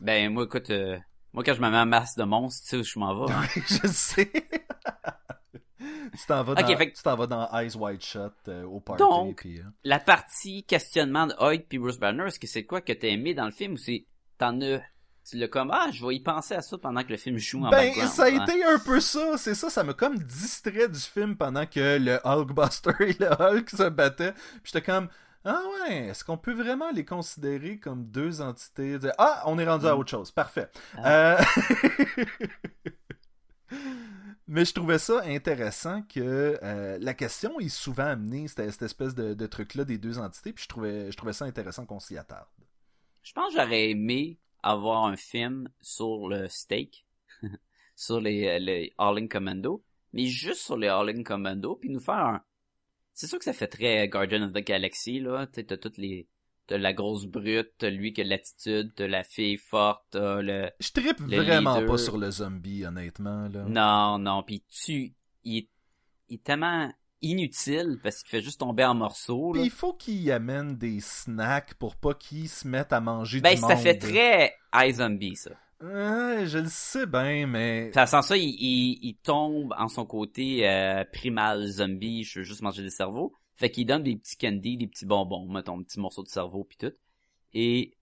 Ben, moi, écoute, euh, moi, quand je me mets en masse de monstres, tu sais où je m'en vais. hein. je sais. tu t'en vas, fait vas dans Eyes Wide Shut euh, au party. Donc, puis, euh, La partie questionnement de Hoyt puis Bruce Banner, est-ce que c'est quoi que t'as aimé dans le film ou c'est, t'en as, tu l'as comme, ah, je vais y penser à ça pendant que le film joue en Ben, ça a hein. été un peu ça, c'est ça, ça m'a comme distrait du film pendant que le Hulkbuster et le Hulk se battaient. Puis j'étais comme, ah ouais, est-ce qu'on peut vraiment les considérer comme deux entités? De- Ah, on est rendu à Mm. autre chose, parfait. Ah. Euh, Mais je trouvais ça intéressant que euh, la question est souvent amenée, cette, cette espèce de, de truc-là des deux entités, puis je trouvais, je trouvais ça intéressant qu'on s'y attarde. Je pense que j'aurais aimé avoir un film sur le steak, sur les, les All-In Commando, mais juste sur les All-In Commando, puis nous faire un... C'est sûr que ça fait très Guardian of the Galaxy, là. Tu t'as toutes les... T'as la grosse brute, t'as lui qui a l'attitude, t'as la fille forte, t'as le... Je trippe Le vraiment leader. pas sur le zombie, honnêtement. Là. Non, non, puis tu... Il est, il est tellement inutile parce qu'il fait juste tomber en morceaux, là. Il faut qu'il amène des snacks pour pas qu'ils se mettent à manger Ben, du ça monde. fait très iZombie, ça. Je le sais bien, mais... Ça sent ça, il, il, il tombe en son côté euh, primal zombie, je veux juste manger des cerveaux. Fait qu'il donne des petits candy, des petits bonbons, mettons, un petit morceau de cerveau puis tout. Et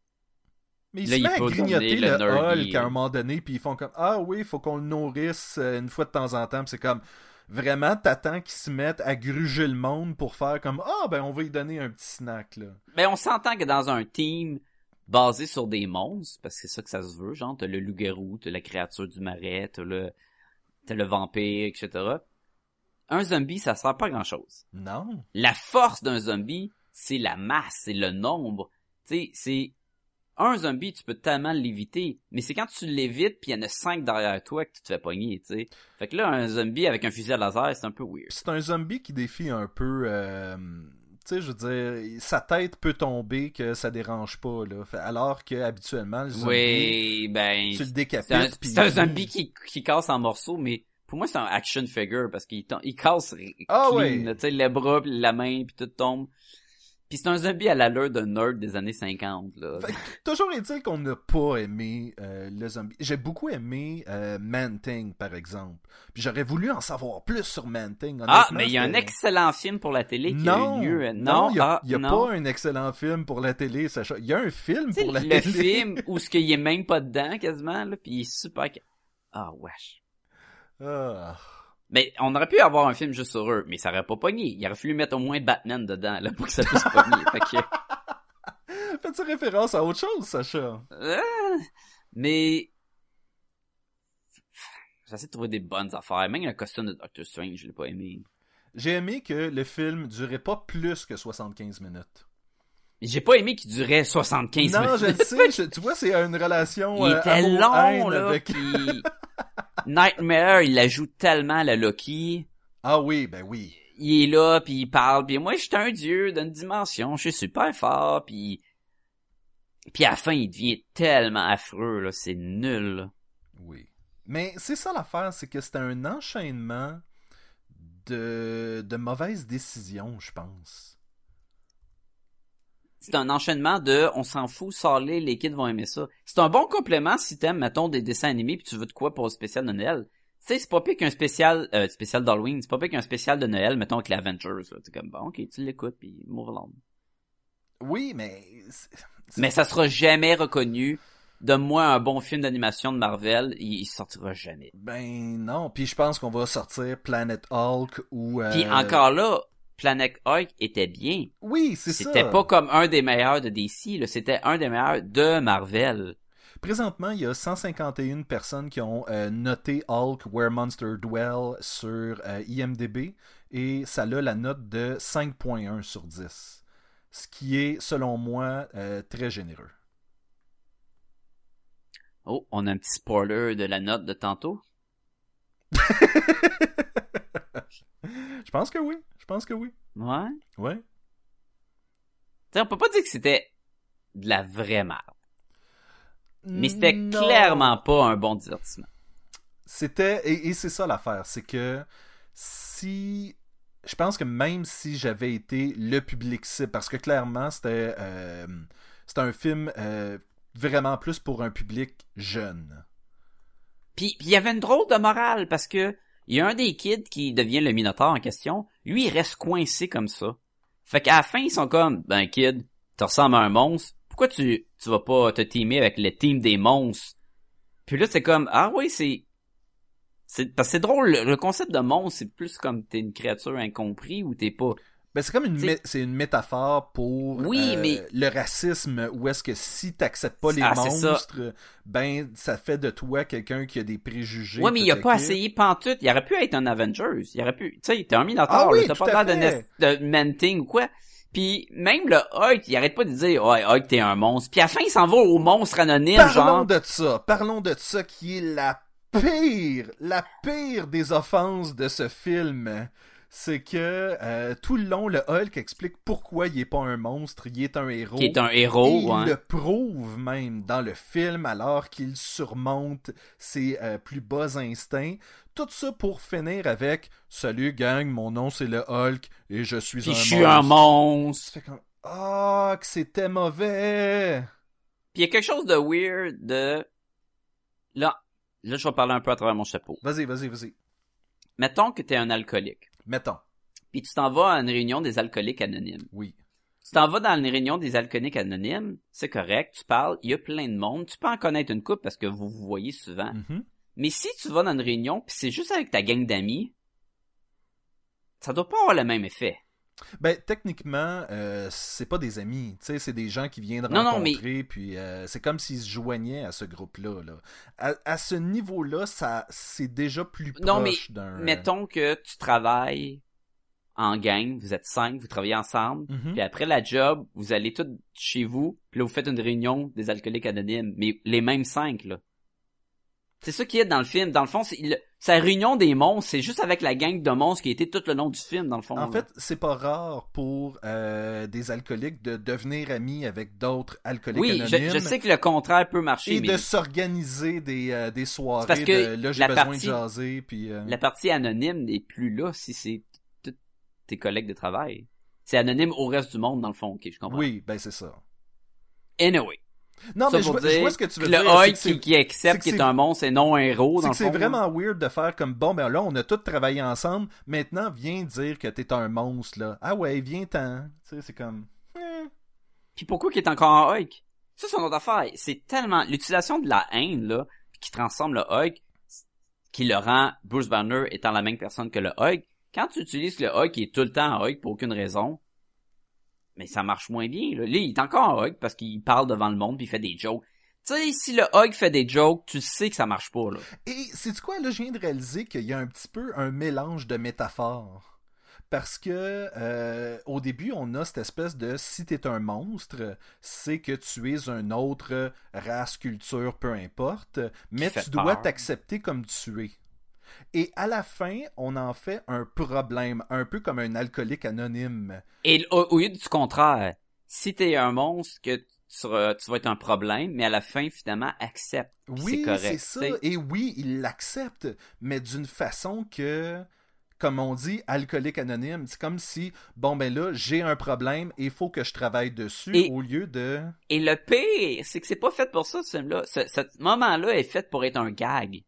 Mais il Là, se il met à grignoter le le. Hulk à un moment donné, puis ils font comme Ah oui, faut qu'on le nourrisse euh, une fois de temps en temps. C'est comme Vraiment, t'attends qu'ils se mettent à gruger le monde pour faire comme Ah ben on va lui donner un petit snack là. ben on s'entend que dans un team basé sur des monstres, parce que c'est ça que ça se veut, genre t'as le loup-garou, t'as la créature du marais, t'as le t'as le vampire, etc. Un zombie, ça sert pas à grand chose. Non. la force d'un zombie, c'est la masse, c'est le nombre. Tu sais, c'est un zombie, tu peux tellement l'éviter, mais c'est quand tu l'évites puis il y en a cinq derrière toi que tu te fais pogner, tu sais. Fait que là, un zombie avec un fusil à laser, c'est un peu weird. C'est un zombie qui défie un peu. euh, tu sais, je veux dire, sa tête peut tomber que ça dérange pas là. Alors que habituellement, le zombie, Oui, ben, tu le décapites. c'est un zombie qui, qui casse en morceaux, mais pour moi, c'est un action figure parce qu'il il casse Ah clean, ouais. là, tu sais, les bras, puis la main, puis tout tombe. Puis c'est un zombie à l'allure d'un nerd des années 50, là. Fait toujours est-il qu'on n'a pas aimé euh, le zombie. J'ai beaucoup aimé euh, Man-Thing, par exemple. Puis j'aurais voulu en savoir plus sur Man-Thing. Ah, mais il y a un excellent film pour la télé qui Non, a eu lieu. non, il n'y a, ah, y a non. pas un excellent film pour la télé, Sacha. Il y a un film pour la le télé. film où ce qu'il est même pas dedans quasiment là, puis il est super. Ah wesh. Ah. Mais on aurait pu avoir un film juste sur eux, mais ça aurait pas pogné. Il aurait fallu mettre au moins Batman dedans là pour que ça puisse pogner. Fait que, Fais-tu référence à autre chose, Sacha? euh, mais j'essaie de trouver des bonnes affaires. Même le costume de Doctor Strange, je l'ai pas aimé. J'ai aimé que le film durait pas plus que 75 minutes. Mais J'ai pas aimé qu'il durait 75 non, minutes. je le sais. je- tu vois, c'est une relation Il euh, était long, là, avec... Nightmare, il la joue tellement la Loki. Ah oui, ben oui. Il est là, puis il parle, puis moi, je suis un dieu d'une dimension, je suis super fort, puis... Puis à la fin, il devient tellement affreux, là, c'est nul, là. Oui. Mais c'est ça l'affaire, c'est que c'était un enchaînement de, de mauvaises décisions, je pense. C'est un enchaînement de « on s'en fout, sors-les, les kids vont aimer ça ». C'est un bon complément si t'aimes, mettons, des dessins animés, puis tu veux de quoi pour le spécial de Noël. Tu sais, c'est pas pire qu'un spécial, euh, spécial d'Halloween, c'est pas pire qu'un spécial de Noël, mettons, avec les Avengers, là. T'es comme, bon, ok, tu l'écoutes, puis move along. Oui, mais... Mais ça sera jamais reconnu. Donne-moi un bon film d'animation de Marvel, il, il sortira jamais. Ben non, puis je pense qu'on va sortir Planet Hulk ou... euh, Puis encore là, Planet Hulk était bien. Oui, c'est ça. C'était pas comme un des meilleurs de DC. C'était un des meilleurs de Marvel. Présentement, il y a 151 personnes qui ont euh, noté Hulk Where Monster Dwell sur euh, IMDb et ça a la note de 5.1 sur 10. Ce qui est, selon moi, euh, très généreux. Oh, on a un petit spoiler de la note de tantôt. Je pense que oui. Je pense que oui. Ouais. Ouais. Tu sais, on peut pas dire que c'était de la vraie merde. Mais c'était clairement pas un bon divertissement. C'était et, et c'est ça l'affaire, c'est que si je pense que même si j'avais été le public cible, parce que clairement c'était euh, c'était un film euh, vraiment plus pour un public jeune. Puis il y avait une drôle de morale parce que il y a un des kids qui devient le minotaure en question. Lui, il reste coincé comme ça. Fait qu'à la fin, ils sont comme, ben kid, tu ressembles à un monstre. Pourquoi tu tu vas pas te teamer avec le team des monstres? Puis là, c'est comme, ah oui, c'est c'est parce que c'est drôle. Le, concept de monstre, c'est plus comme t'es une créature incomprise ou t'es pas. Ben, c'est comme une, mé- une métaphore pour Oui, euh, mais- le racisme où est-ce que si t'acceptes pas les Ah, c'est ça. monstres, ben ça fait de toi quelqu'un qui a des préjugés. Ouais, mais il a pas essayé pantoute. Il aurait pu être un Avengers. Il aurait pu, tu sais, t'es un Minotaur, Ah oui, t'as pas l'air de, de menting ou quoi. Puis même le Hulk, il arrête pas de dire ouais Hulk t'es un monstre. Puis à la fin il s'en va au monstre anonyme Parlons genre. de ça. Parlons de ça qui est la pire, la pire des offenses de ce film. C'est que euh, tout le long, le Hulk explique pourquoi il est pas un monstre, il est un héros. Qui est un Et héros, il hein. le prouve même dans le film alors qu'il surmonte ses euh, plus bas instincts. Tout ça pour finir avec Salut gang, mon nom c'est le Hulk et je suis Puis un je suis monstre. un monstre. Ah, que c'était mauvais. Puis il y a quelque chose de weird de là là je vais parler un peu à travers mon chapeau. Vas-y, vas-y, vas-y. Mettons que t'es un alcoolique. Mettons. Puis tu t'en vas à une réunion des alcooliques anonymes. Oui. Tu t'en vas dans une réunion des alcooliques anonymes, c'est correct, tu parles, il y a plein de monde, tu peux en connaître une couple parce que vous vous voyez souvent. Mhm. Mais si tu vas dans une réunion puis c'est juste avec ta gang d'amis, ça doit pas avoir le même effet. Ben, techniquement, euh, c'est pas des amis, tu sais, c'est des gens qui viennent Non, non, rencontrer, puis euh, c'est comme s'ils se joignaient à ce groupe-là. Là. À, à ce niveau-là, ça, c'est déjà plus proche Non, mais d'un... Mettons que tu travailles en gang, vous êtes cinq, vous travaillez ensemble, Mhm. puis après la job, vous allez tous chez vous, puis là vous faites une réunion des alcooliques anonymes, mais les mêmes cinq là. C'est ça qui est dans le film. Dans le fond, sa réunion des monstres, c'est juste avec la gang de monstres qui était tout le long du film, dans le fond. En là. fait, c'est pas rare pour euh, des alcooliques de devenir amis avec d'autres alcooliques oui, je, anonymes. je sais que le contraire peut marcher, Et mais de s'organiser des, euh, des soirées parce que de là j'ai besoin partie- de jaser puis euh, la partie anonyme n'est plus là si c'est tous tes collègues de travail. C'est anonyme au reste du monde, dans le fond. Ok, je comprends. oui ben c'est ça Anyway. Non ça mais je, pour vois- je dire vois ce que tu veux le dire c'est- qui, qui accepte qu'il est un monstre et non un héros, c'est le c'est vraiment weird de faire comme bon ben là on a tous travaillé ensemble maintenant viens dire que t'es un monstre là ah ouais viens ten tu sais c'est comme eh. Puis pourquoi qu'il est encore en Hulk? Ça, c'est une autre affaire. C'est tellement... L'utilisation de la haine, là, qui transforme le Hulk, qui le rend Bruce Banner étant la même personne que le Hulk, quand tu utilises le Hulk qui est tout le temps en Hulk pour aucune raison, mais ça marche moins bien. Là, Là, il est encore en Hulk parce qu'il parle devant le monde puis il fait des jokes. Tu sais, si le Hulk fait des jokes, tu sais que ça marche pas, là. Et c'est quoi là, je viens de réaliser qu'il y a un petit peu un mélange de métaphores. Parce que euh, au début, on a cette espèce de si t'es un monstre, c'est que tu es une autre race, culture, peu importe, mais tu dois t'accepter comme tu es. Et à la fin, on en fait un problème, un peu comme un alcoolique anonyme. Et au, au lieu du contraire, si t'es un monstre, que tu, vas être un problème, mais à la fin, finalement, accepte. Oui, c'est ça. Et oui, il l'accepte, mais d'une façon que, comme on dit, alcoolique anonyme. C'est comme si, bon ben là, j'ai un problème et il faut que je travaille dessus Et- au lieu de... Et le pire, c'est que c'est pas fait pour ça, ce film-là. Ce, ce moment-là est fait pour être un gag.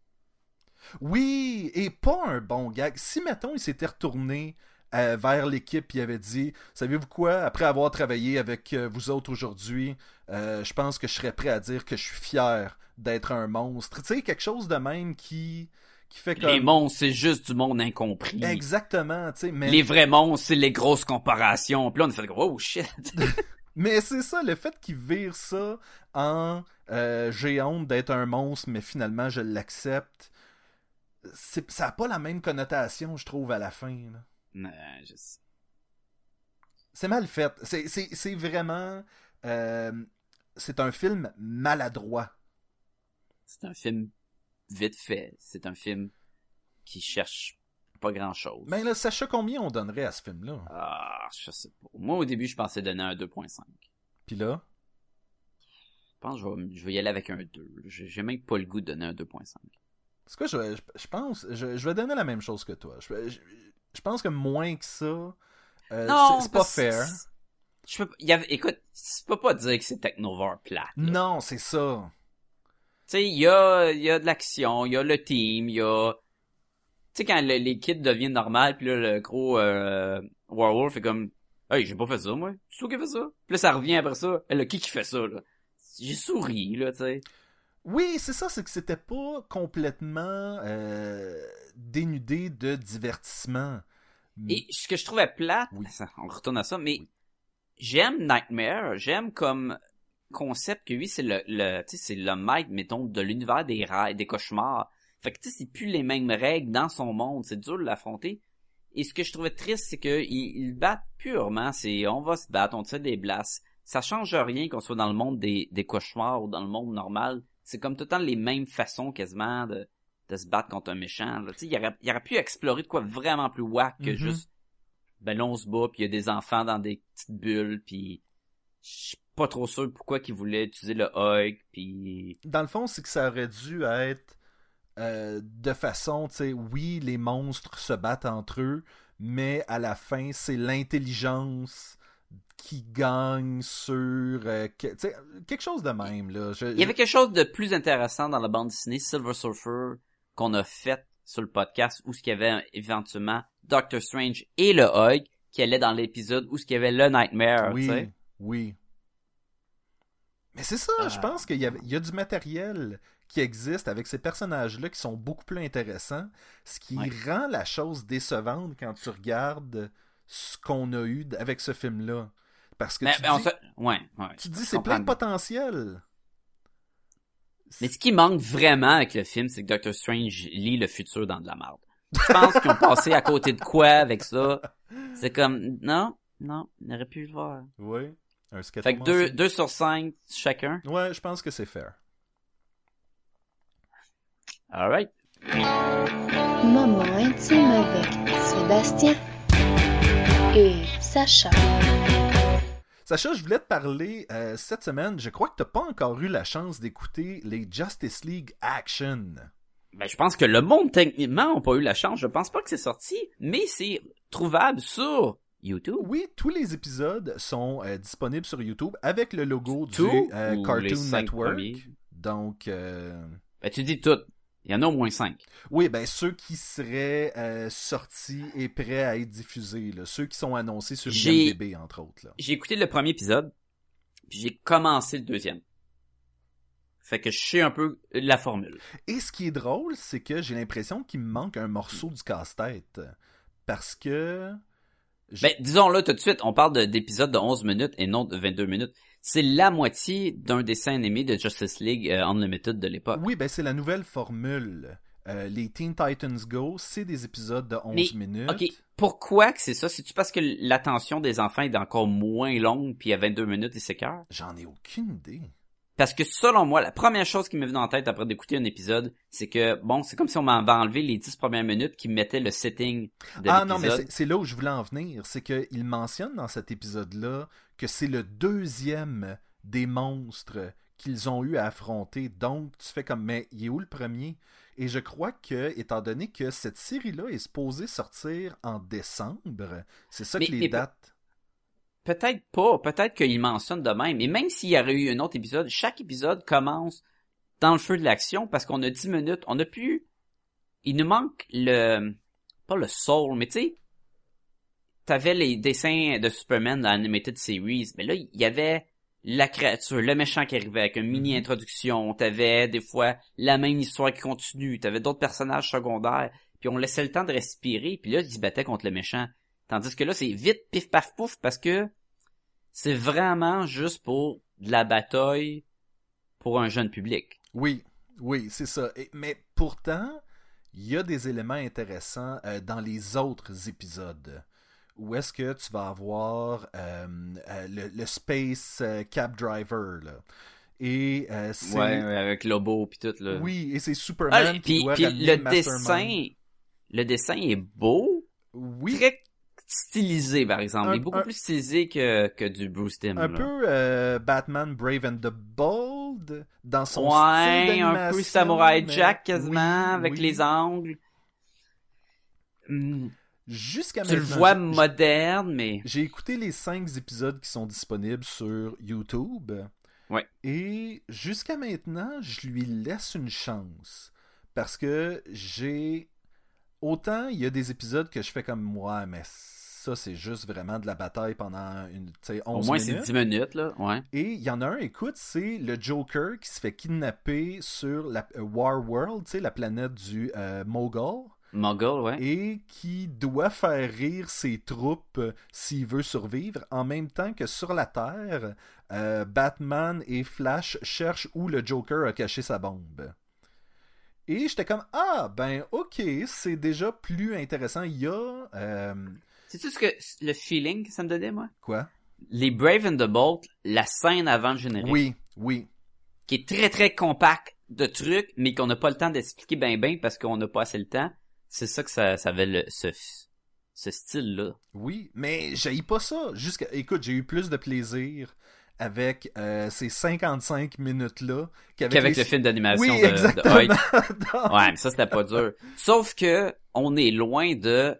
Oui, et pas un bon gag. Si, mettons, il s'était retourné euh, vers l'équipe et avait dit, savez-vous quoi, après avoir travaillé avec euh, vous autres aujourd'hui, euh, je pense que je serais prêt à dire que je suis fier d'être un monstre. Tu sais, quelque chose de même qui, qui fait comme... Les monstres, c'est juste du monde incompris. Exactement, tu sais, mais... Les vrais monstres, c'est les grosses comparations. Puis là, on a fait oh shit. Mais c'est ça, le fait qu'il vire ça en euh, j'ai honte d'être un monstre, mais finalement je l'accepte, ça n'a pas la même connotation, je trouve, à la fin. là. Non, je sais. C'est mal fait. C'est- vraiment. euh, c'est un film maladroit. C'est un film vite fait. C'est un film qui cherche pas grand-chose. Mais là, Sacha, combien on donnerait à ce film-là Ah, je sais pas. Moi, au début, je pensais donner un 2.5. Puis là? Pense que je vais, je vais y aller avec un 2. J'ai j'ai même pas le goût de donner un 2.5. C'est quoi, je, je, je pense, je, je vais donner la même chose que toi. Je, pense que moins que ça, euh, c'est- pas que fair. c'est- Je peux, y avait, écoute, tu peux pas dire que c'est Technovore plat. là. Non, c'est ça. Tu sais, il y a, y a de l'action, il y a le team, il y a... Tu sais, quand le- les kids deviennent normales, puis là, le gros euh, Warwolf est comme... Hey, j'ai pas fait ça, moi. C'est toi qui as fait ça? Puis là, ça revient après ça. Là, qui qui fait ça, là? J'ai souri, là, tu sais. Oui, c'est ça, c'est que c'était pas complètement euh, dénudé de divertissement. Et ce que je trouvais plate, Oui. on retourne à ça, mais j'aime Nightmare, j'aime comme concept que oui, c'est le, le tu sais, c'est le maître, mettons, de l'univers des rêves, des cauchemars. Fait que tu sais, c'est plus les mêmes règles dans son monde, c'est dur de l'affronter. Et ce que je trouvais triste, c'est que ils, ils battent purement, c'est on va se battre, on tire des blasts. Ça change rien qu'on soit dans le monde des, des cauchemars ou dans le monde normal. C'est comme tout le temps les mêmes façons quasiment de, de se battre contre un méchant. Là. Il aurait, il aurait pu explorer de quoi vraiment plus whack que Mhm. juste ben là on se bat puis il y a des enfants dans des petites bulles puis je suis pas trop sûr pourquoi qu'ils voulaient utiliser le hug puis Dans le fond, c'est que ça aurait dû être euh, de façon, tu sais, oui, les monstres se battent entre eux, mais à la fin, c'est l'intelligence qui gagne sur euh, que- quelque chose de même là. Je- il y avait quelque chose de plus intéressant dans la bande dessinée Silver Surfer qu'on a fait sur le podcast où ce qu'il y avait éventuellement Doctor Strange et le hug qui allait dans l'épisode où ce qu'il y avait le Nightmare oui, oui. Mais c'est ça, je Ah. pense qu'il y, il y a du matériel qui existe avec ces personnages-là qui sont beaucoup plus intéressants, ce qui Ouais. rend la chose décevante quand tu regardes ce qu'on a eu avec ce film-là. Parce que mais, tu, mais on dis, se- ouais, ouais. tu dis c'est plein de potentiel. Mais ce qui manque vraiment avec le film, c'est que Doctor Strange lit le futur dans de la merde. Je pense qu'ils ont passé à côté de quoi avec ça? C'est comme, non, non, on aurait pu le voir. Oui. Un sketch Fait que 2 deux sur 5 chacun. Ouais, je pense que c'est fair. Alright. Moment intime avec Sébastien et Sacha. Sacha, je voulais te parler euh, cette semaine. Je crois que tu n'as pas encore eu la chance d'écouter les Justice League Action. Ben, je pense que le monde, techniquement, n'a pas eu la chance. Je pense pas que c'est sorti, mais c'est trouvable sur YouTube. Oui, tous les épisodes sont euh, disponibles sur YouTube avec le logo Tout du euh, Cartoon Network. premiers? Donc, euh, Ben, tu dis tout. Il y en a au moins 5. oui, ben ceux qui seraient euh, sortis et prêts à être diffusés, là, ceux qui sont annoncés sur IMDb, entre autres. J'ai écouté le premier épisode, puis j'ai commencé le deuxième. Fait que je sais un peu la formule. Et ce qui est drôle, c'est que j'ai l'impression qu'il me manque un morceau du casse-tête. Parce que... Ben, disons-le tout de suite, on parle de- d'épisodes de 11 minutes et non de 22 minutes. C'est la moitié d'un dessin animé de Justice League euh, Unlimited de l'époque. Oui, ben c'est la nouvelle formule. Euh, les Teen Titans Go, c'est des épisodes de 11 Mais, minutes. Ok, pourquoi que c'est ça? C'est-tu parce que l'attention des enfants est encore moins longue, puis à 22 minutes, ils s'écœurent? J'en ai aucune idée. Parce que selon moi, la première chose qui m'est venue en tête après d'écouter un épisode, c'est que, bon, c'est comme si on m'avait enlevé les 10 premières minutes qui mettaient le setting de Ah non, mais c'est là où je voulais en venir. C'est qu'il mentionne dans cet épisode-là que c'est le deuxième des monstres qu'ils ont eu à affronter. Donc, tu fais comme, mais il est où le premier? Et je crois que, étant donné que cette série-là est supposée sortir en décembre, c'est ça Mais- que les dates. Peut-être pas, peut-être qu'il mentionne de même. Et même s'il y aurait eu un autre épisode, chaque épisode commence dans le feu de l'action parce qu'on a 10 minutes. On a pu... Il nous manque le... Pas le soul, mais tu sais... T'avais les dessins de Superman dans l'Animated Series. Mais là, il y avait la créature, le méchant qui arrivait avec une mini-introduction. T'avais des fois la même histoire qui continue. T'avais d'autres personnages secondaires. Puis on laissait le temps de respirer. Puis là, ils se battaient contre le méchant. Tandis que là, c'est vite, pif, paf, pouf, parce que c'est vraiment juste pour de la bataille pour un jeune public. Oui, oui, c'est ça. Et- mais pourtant, il y a des éléments intéressants euh, dans les autres épisodes. Où est-ce que tu vas avoir euh, euh, le, le Space Cab Driver, là. Et c'est... avec Lobo puis tout, là. Oui, et c'est Ah, Superman qui doit puis ramener le Mastermind. dessin, le dessin est beau, Oui, très stylisé, par exemple. Un- il est beaucoup un- plus stylisé que, que du Bruce Timm. un là. peu euh, Batman Brave and the Bold, dans son style Ouais, un peu Samurai mais- Jack quasiment, oui, avec oui. les angles. Hmm, Jusqu'à tu le maintenant, vois moderne, mais... J'ai écouté les cinq épisodes qui sont disponibles sur YouTube. Ouais. Et jusqu'à maintenant, je lui laisse une chance. Parce que j'ai. Autant il y a des épisodes que je fais comme moi, mais ça, c'est juste vraiment de la bataille pendant une, tu sais, 11 Au moins, c'est minutes. 10 minutes, là, ouais. Et il y en a un, écoute, c'est le Joker qui se fait kidnapper sur la euh, War World, tu sais, la planète du euh, Mogul Muggle, ouais. et qui doit faire rire ses troupes euh, s'il veut survivre, en même temps que sur la Terre, euh, Batman et Flash cherchent où le Joker a caché sa bombe. Et j'étais comme ah ben ok c'est déjà plus intéressant. Il y a euh, C'est-tu ce que le feeling que ça me donnait, moi? quoi? Les Brave and the Bolt, la scène avant le générique, Oui oui qui est très très compact de trucs, mais qu'on n'a pas le temps d'expliquer ben ben parce qu'on n'a pas assez le temps. C'est ça que ça, ça avait le, ce, ce style-là. oui mais j'ai pas ça. Jusqu'à écoute j'ai eu plus de plaisir avec euh, ces 55 minutes là qu'avec Qu'avec les- le film d'animation Oui de, de exactement. Hoyt. Ouais, mais ça c'était pas dur. Sauf que on est loin de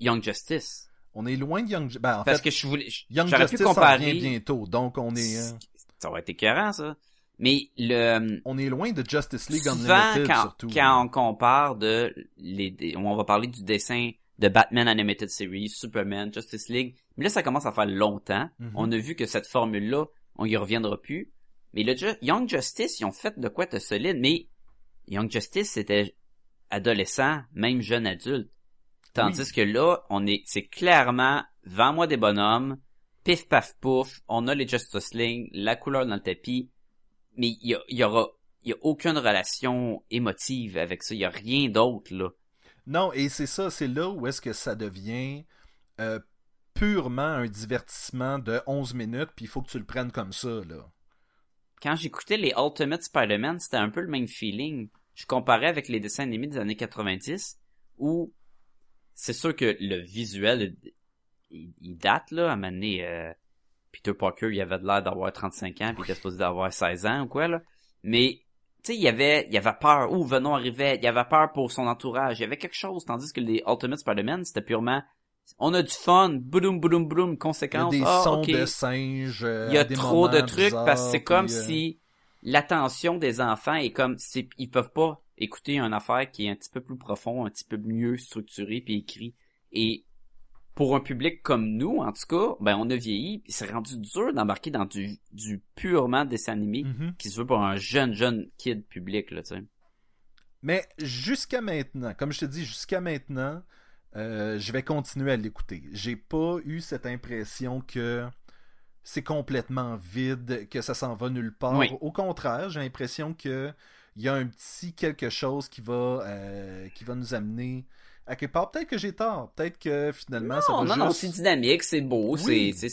Young Justice. On est loin de Young ben, en Parce fait que je voulais, Young Justice pu comparer. vient bientôt, donc on est euh, Ça aurait été écœurant, ça. Mais le, on est loin de Justice League souvent, Unlimited quand, surtout. quand on compare de les, on va parler du dessin de Batman Animated Series, Superman, Justice League. Mais là, ça commence à faire longtemps. Mhm. On a vu que cette formule-là, on y reviendra plus. Mais le Ju- Young Justice, ils ont fait de quoi de solide. Mais Young Justice, c'était adolescent, même jeune adulte. Tandis Oui. que là, on est, c'est clairement, vends-moi des bonhommes, pif paf pouf, on a les Justice League, la couleur dans le tapis, mais il y, a- y aura, il y a aucune relation émotive avec ça, il y a rien d'autre, là. Non, et c'est ça, c'est là où est-ce que ça devient euh, purement un divertissement de 11 minutes, puis il faut que tu le prennes comme ça, là. Quand j'écoutais les Ultimate Spider-Man, c'était un peu le même feeling. Je comparais avec les dessins animés des années 90, où c'est sûr que le visuel, il, il date, là, à un moment donné, euh, Peter Parker, il avait de l'air d'avoir 35 ans, puis il était supposé d'avoir 16 ans ou quoi, là. Mais, tu sais, il y avait, il y avait peur, où Venom arrivait, il y avait peur pour son entourage, il y avait quelque chose, tandis que les Ultimate Spider-Man, c'était purement, on a du fun, boum, boum, boum, Il y a conséquence, des ah, sons de singes. euh, Il y a trop de trucs parce que c'est comme euh, si l'attention des enfants est comme ils peuvent pas écouter une affaire qui est un petit peu plus profond, un petit peu mieux structuré puis écrit et pour un public comme nous en tout cas, ben on a vieilli, puis c'est rendu dur d'embarquer dans du du purement dessin animé mhm. qui se veut pour un jeune jeune kid public là, tu sais. Mais jusqu'à maintenant, comme je te dis, jusqu'à maintenant, euh, je vais continuer à l'écouter. J'ai pas eu cette impression que c'est complètement vide, que ça s'en va nulle part. Oui. Au contraire, j'ai l'impression que il y a un petit quelque chose qui va euh, qui va nous amener à quelque part. Peut-être que j'ai tort. Peut-être que finalement ça Non, va non, non, juste. c'est dynamique, c'est beau, Oui. c'est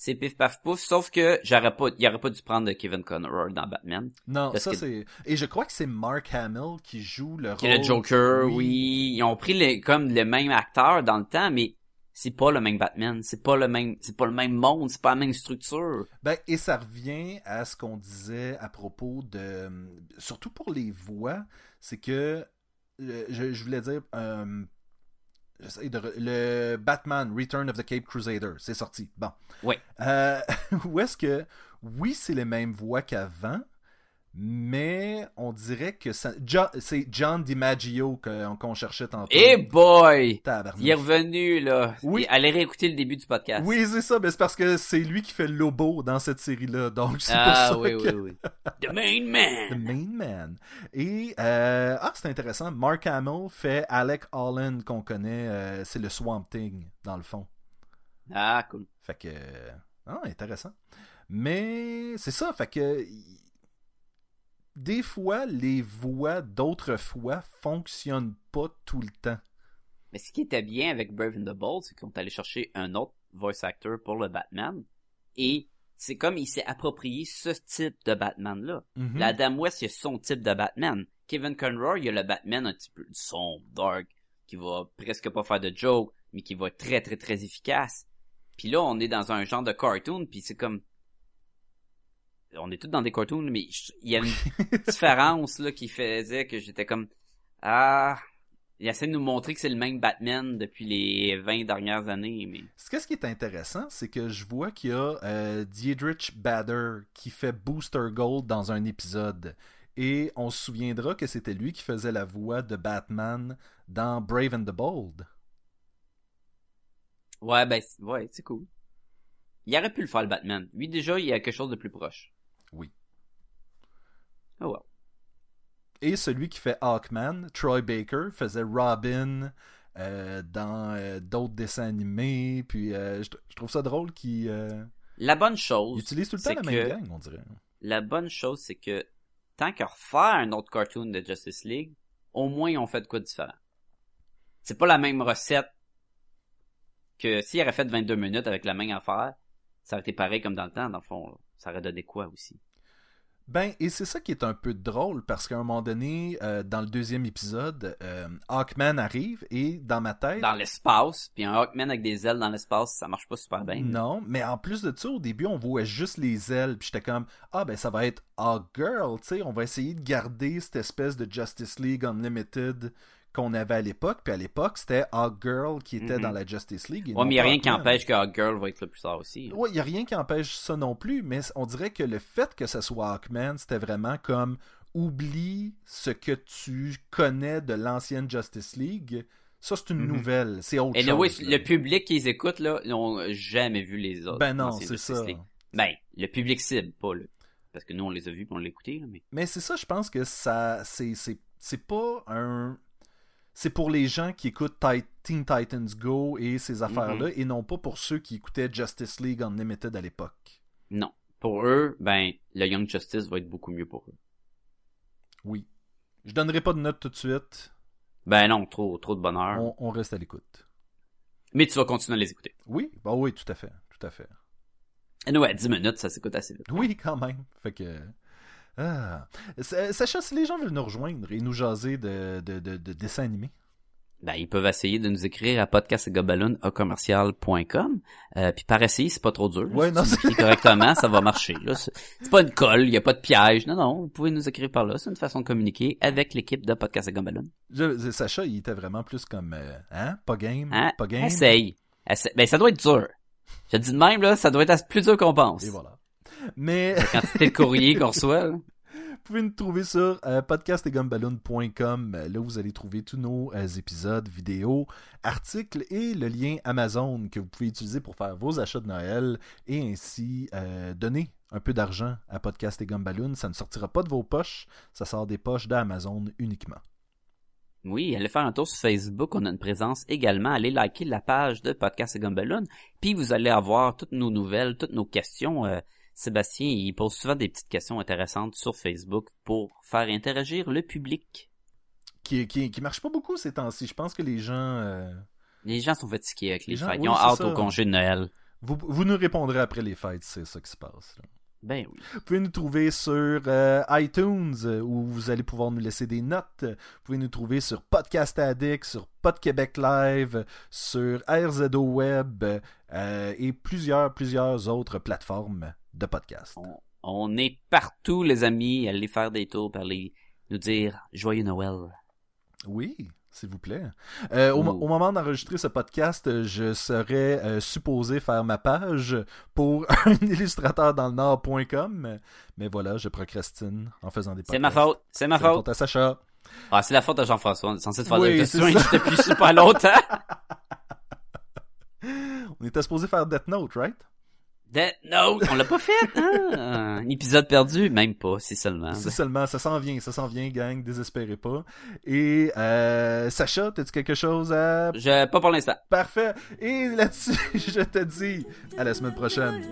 c'est pif paf pouf, sauf que j'aurais pas, il aurait pas dû prendre de Kevin Conroy dans Batman. non, ça que- c'est. Et je crois que c'est Mark Hamill qui joue le Qui rôle. est le Joker, oui. Ils ont pris les, comme le même acteur dans le temps, mais c'est pas le même Batman. C'est pas le même, c'est pas le même monde, c'est pas la même structure. Ben, et ça revient à ce qu'on disait à propos de. Surtout pour les voix, c'est que. euh, je, je voulais dire. euh, de re- le Batman Return of the Cape Crusader, c'est sorti. Bon. Oui. Euh, où est-ce que. Oui, c'est les mêmes voix qu'avant, mais on dirait que ça. Jo- c'est John DiMaggio que- qu'on cherchait tantôt. Eh boy! Tabarnak. Il est revenu, là. Oui. Et allez réécouter le début du podcast. Oui, c'est ça, mais c'est parce que c'est lui qui fait le lobo dans cette série-là. Donc, c'est Ah, pour ça oui, que... oui, oui. The main The man. Main Man. Et, euh, ah, c'est intéressant. Mark Hamill fait Alec Holland qu'on connaît. euh, c'est le Swamp Thing, dans le fond. Ah, cool. Fait que. euh, Ah, intéressant. Mais c'est ça, fait que. Des fois, les voix d'autrefois fonctionnent pas tout le temps. Mais ce qui était bien avec Brave and the Bold, c'est qu'on est allé chercher un autre voice actor pour le Batman. Et c'est comme il s'est approprié ce type de Batman-là. Mhm. La Dame West, il y a son type de Batman. Kevin Conroy, il y a le Batman un petit peu sombre, dark, qui va presque pas faire de joke, mais qui va être très très très efficace. Puis là, on est dans un genre de cartoon, puis c'est comme... on est tous dans des cartoons, mais il y a une différence là qui faisait que j'étais comme ah, il essaie de nous montrer que c'est le même Batman depuis les 20 dernières années, mais Ce qu'est-ce qui est intéressant, c'est que je vois qu'il y a euh, Diedrich Bader qui fait Booster Gold dans un épisode. Et on se souviendra que c'était lui qui faisait la voix de Batman dans Brave and the Bold. ouais ben ouais c'est cool. Il aurait pu le faire le Batman. Lui déjà il y a quelque chose de plus proche. Oui. Oh well. Et celui qui fait Hawkman, Troy Baker, faisait Robin euh, dans euh, d'autres dessins animés. Puis euh, je, je trouve ça drôle qu'il La bonne il chose, utilise tout le temps c'est la même que- gang, on dirait. la bonne chose c'est que tant qu'à refaire un autre cartoon de Justice League, au moins on fait de quoi de différent. C'est pas la même recette que s'il aurait fait 22 minutes avec la même affaire, ça aurait été pareil comme dans le temps, dans le fond. là. Ça aurait donné quoi aussi? Ben, et c'est ça qui est un peu drôle parce qu'à un moment donné, euh, dans le deuxième épisode, euh, Hawkman arrive et dans ma tête. Dans l'espace, puis un Hawkman avec des ailes dans l'espace, ça marche pas super bien. Non, mais en plus de ça, au début, on voit juste les ailes, puis j'étais comme ah ben ça va être Hawkgirl, tu sais, on va essayer de garder cette espèce de Justice League Unlimited qu'on avait à l'époque, puis à l'époque c'était Hawkgirl qui était Mhm. dans la Justice League. et Ouais, mais y a pas rien qui empêche que Hawkgirl va être là plus tard aussi. Ouais, il y a rien qui empêche ça non plus, mais on dirait que le fait que ce soit Hawkman, c'était vraiment comme oublie ce que tu connais de l'ancienne Justice League. Ça, c'est une Mhm. nouvelle, c'est autre Et chose. oui, le public qui les écoute, là, n'ont jamais vu les autres. Ben non, c'est ça. League. Ben, le public cible, pas le. Parce que nous, on les a vus puis on l'a écouté, là, mais. Mais c'est ça, je pense que ça, c'est pas un. C'est pour les gens qui écoutent Teen Titans Go et ces affaires-là, et non pas pour ceux qui écoutaient Justice League Unlimited à l'époque. Non. Pour eux, ben, le Young Justice va être beaucoup mieux pour eux. Oui. Je donnerai pas de note tout de suite. Ben non, trop, trop de bonheur. On, on reste à l'écoute. Mais tu vas continuer à les écouter. Oui, bah oui, tout à fait, tout à fait. Et nous, à 10 minutes, ça s'écoute assez vite. Oui, quand même. Fait que. Ah. Sa- Sacha, si les gens veulent nous rejoindre et nous jaser de, de, de, de dessins animés. Ben, ils peuvent essayer de nous écrire à podcastgobaloon.com. Euh, puis par essayer, c'est pas trop dur. Ouais, Si non, tu écris correctement, ça va marcher. C'est pas une colle, il y a pas de piège. Non, non, vous pouvez nous écrire par là. C'est une façon de communiquer avec l'équipe de Podcast Sacha, il était vraiment plus comme. euh, hein? Pas game? Hein? Pas game? Essaye. Essaye. Ben, ça doit être dur. Je te dis de même, là, ça doit être plus dur qu'on pense. Et voilà. Mais. La quantité de courrier qu'on reçoit, là. Vous pouvez nous trouver sur euh, podcastetgumballoon.com. Euh, Là, vous allez trouver tous nos euh, épisodes, vidéos, articles et le lien Amazon que vous pouvez utiliser pour faire vos achats de Noël et ainsi euh, donner un peu d'argent à Podcast et Gumballoon. Ça ne sortira pas de vos poches, ça sort des poches d'Amazon uniquement. Oui, allez faire un tour sur Facebook, on a une présence également. Allez liker la page de Podcast et Gumballoon, puis vous allez avoir toutes nos nouvelles, toutes nos questions. Sébastien, il pose souvent des petites questions intéressantes sur Facebook pour faire interagir le public. Qui, qui, qui marche pas beaucoup ces temps-ci. Je pense que les gens. euh, Les gens sont fatigués avec les, Les gens, fêtes. oui, Ils ont hâte ça. au congé de Noël. vous, vous nous répondrez après les fêtes, c'est ça qui se passe. là. Ben oui. Vous pouvez nous trouver sur euh, iTunes euh, où vous allez pouvoir nous laisser des notes. Vous pouvez nous trouver sur Podcast Addict, sur Pod Québec Live, sur RZO Web euh, et plusieurs, plusieurs autres plateformes de podcast. On, on est partout, les amis. Allez faire des tours, par les nous dire Joyeux Noël. Oui, s'il vous plaît. Euh, au, mo- au moment d'enregistrer ce podcast, je serais euh, supposé faire ma page pour un illustrateur dans le Nord.com. Mais voilà, je procrastine en faisant des podcasts. C'est ma faute. C'est ma faute. faute à Sacha. Ah, c'est la faute de Jean-François. On est censé te faire Oui, des questions depuis super longtemps. On était supposé faire Death Note, right? Death Note, on l'a pas fait, hein? Un épisode perdu, même pas, si seulement. C'est seulement, ça s'en vient, ça s'en vient, gang, désespérez pas. Et euh, Sacha, t'as-tu quelque chose à... Je, pas pour l'instant. Parfait. Et là-dessus, je te dis à la semaine prochaine.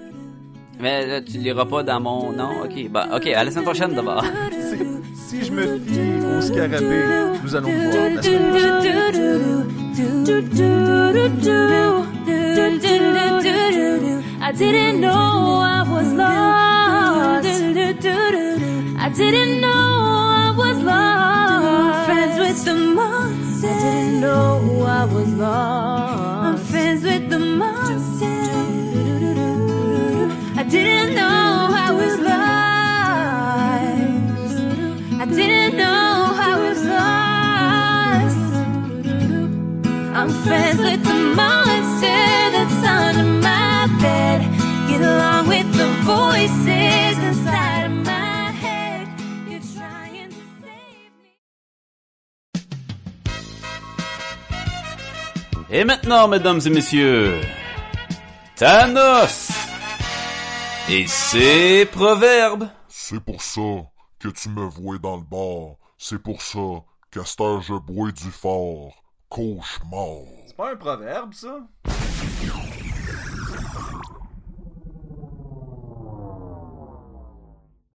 Mais là, tu liras pas dans mon... Non? Ok, bah, ok, à la semaine prochaine d'abord. Si, si je me fie au scarabée, nous allons le voir la semaine prochaine. I didn't know I was lost. I didn't know I was lost. Friends with the monster. I didn't know I was lost. I'm friends with the monster. I didn't know I was lost. I didn't know I was lost. I'm friends with the monster that's under my bed. Get along with the voices inside of my head. You're trying to save me. Et maintenant, mesdames et messieurs, Thanos et ses proverbes. C'est pour ça que tu me vois dans le bar. C'est pour ça qu'à cette je bois du fort. Cauchemar. C'est pas un proverbe, ça?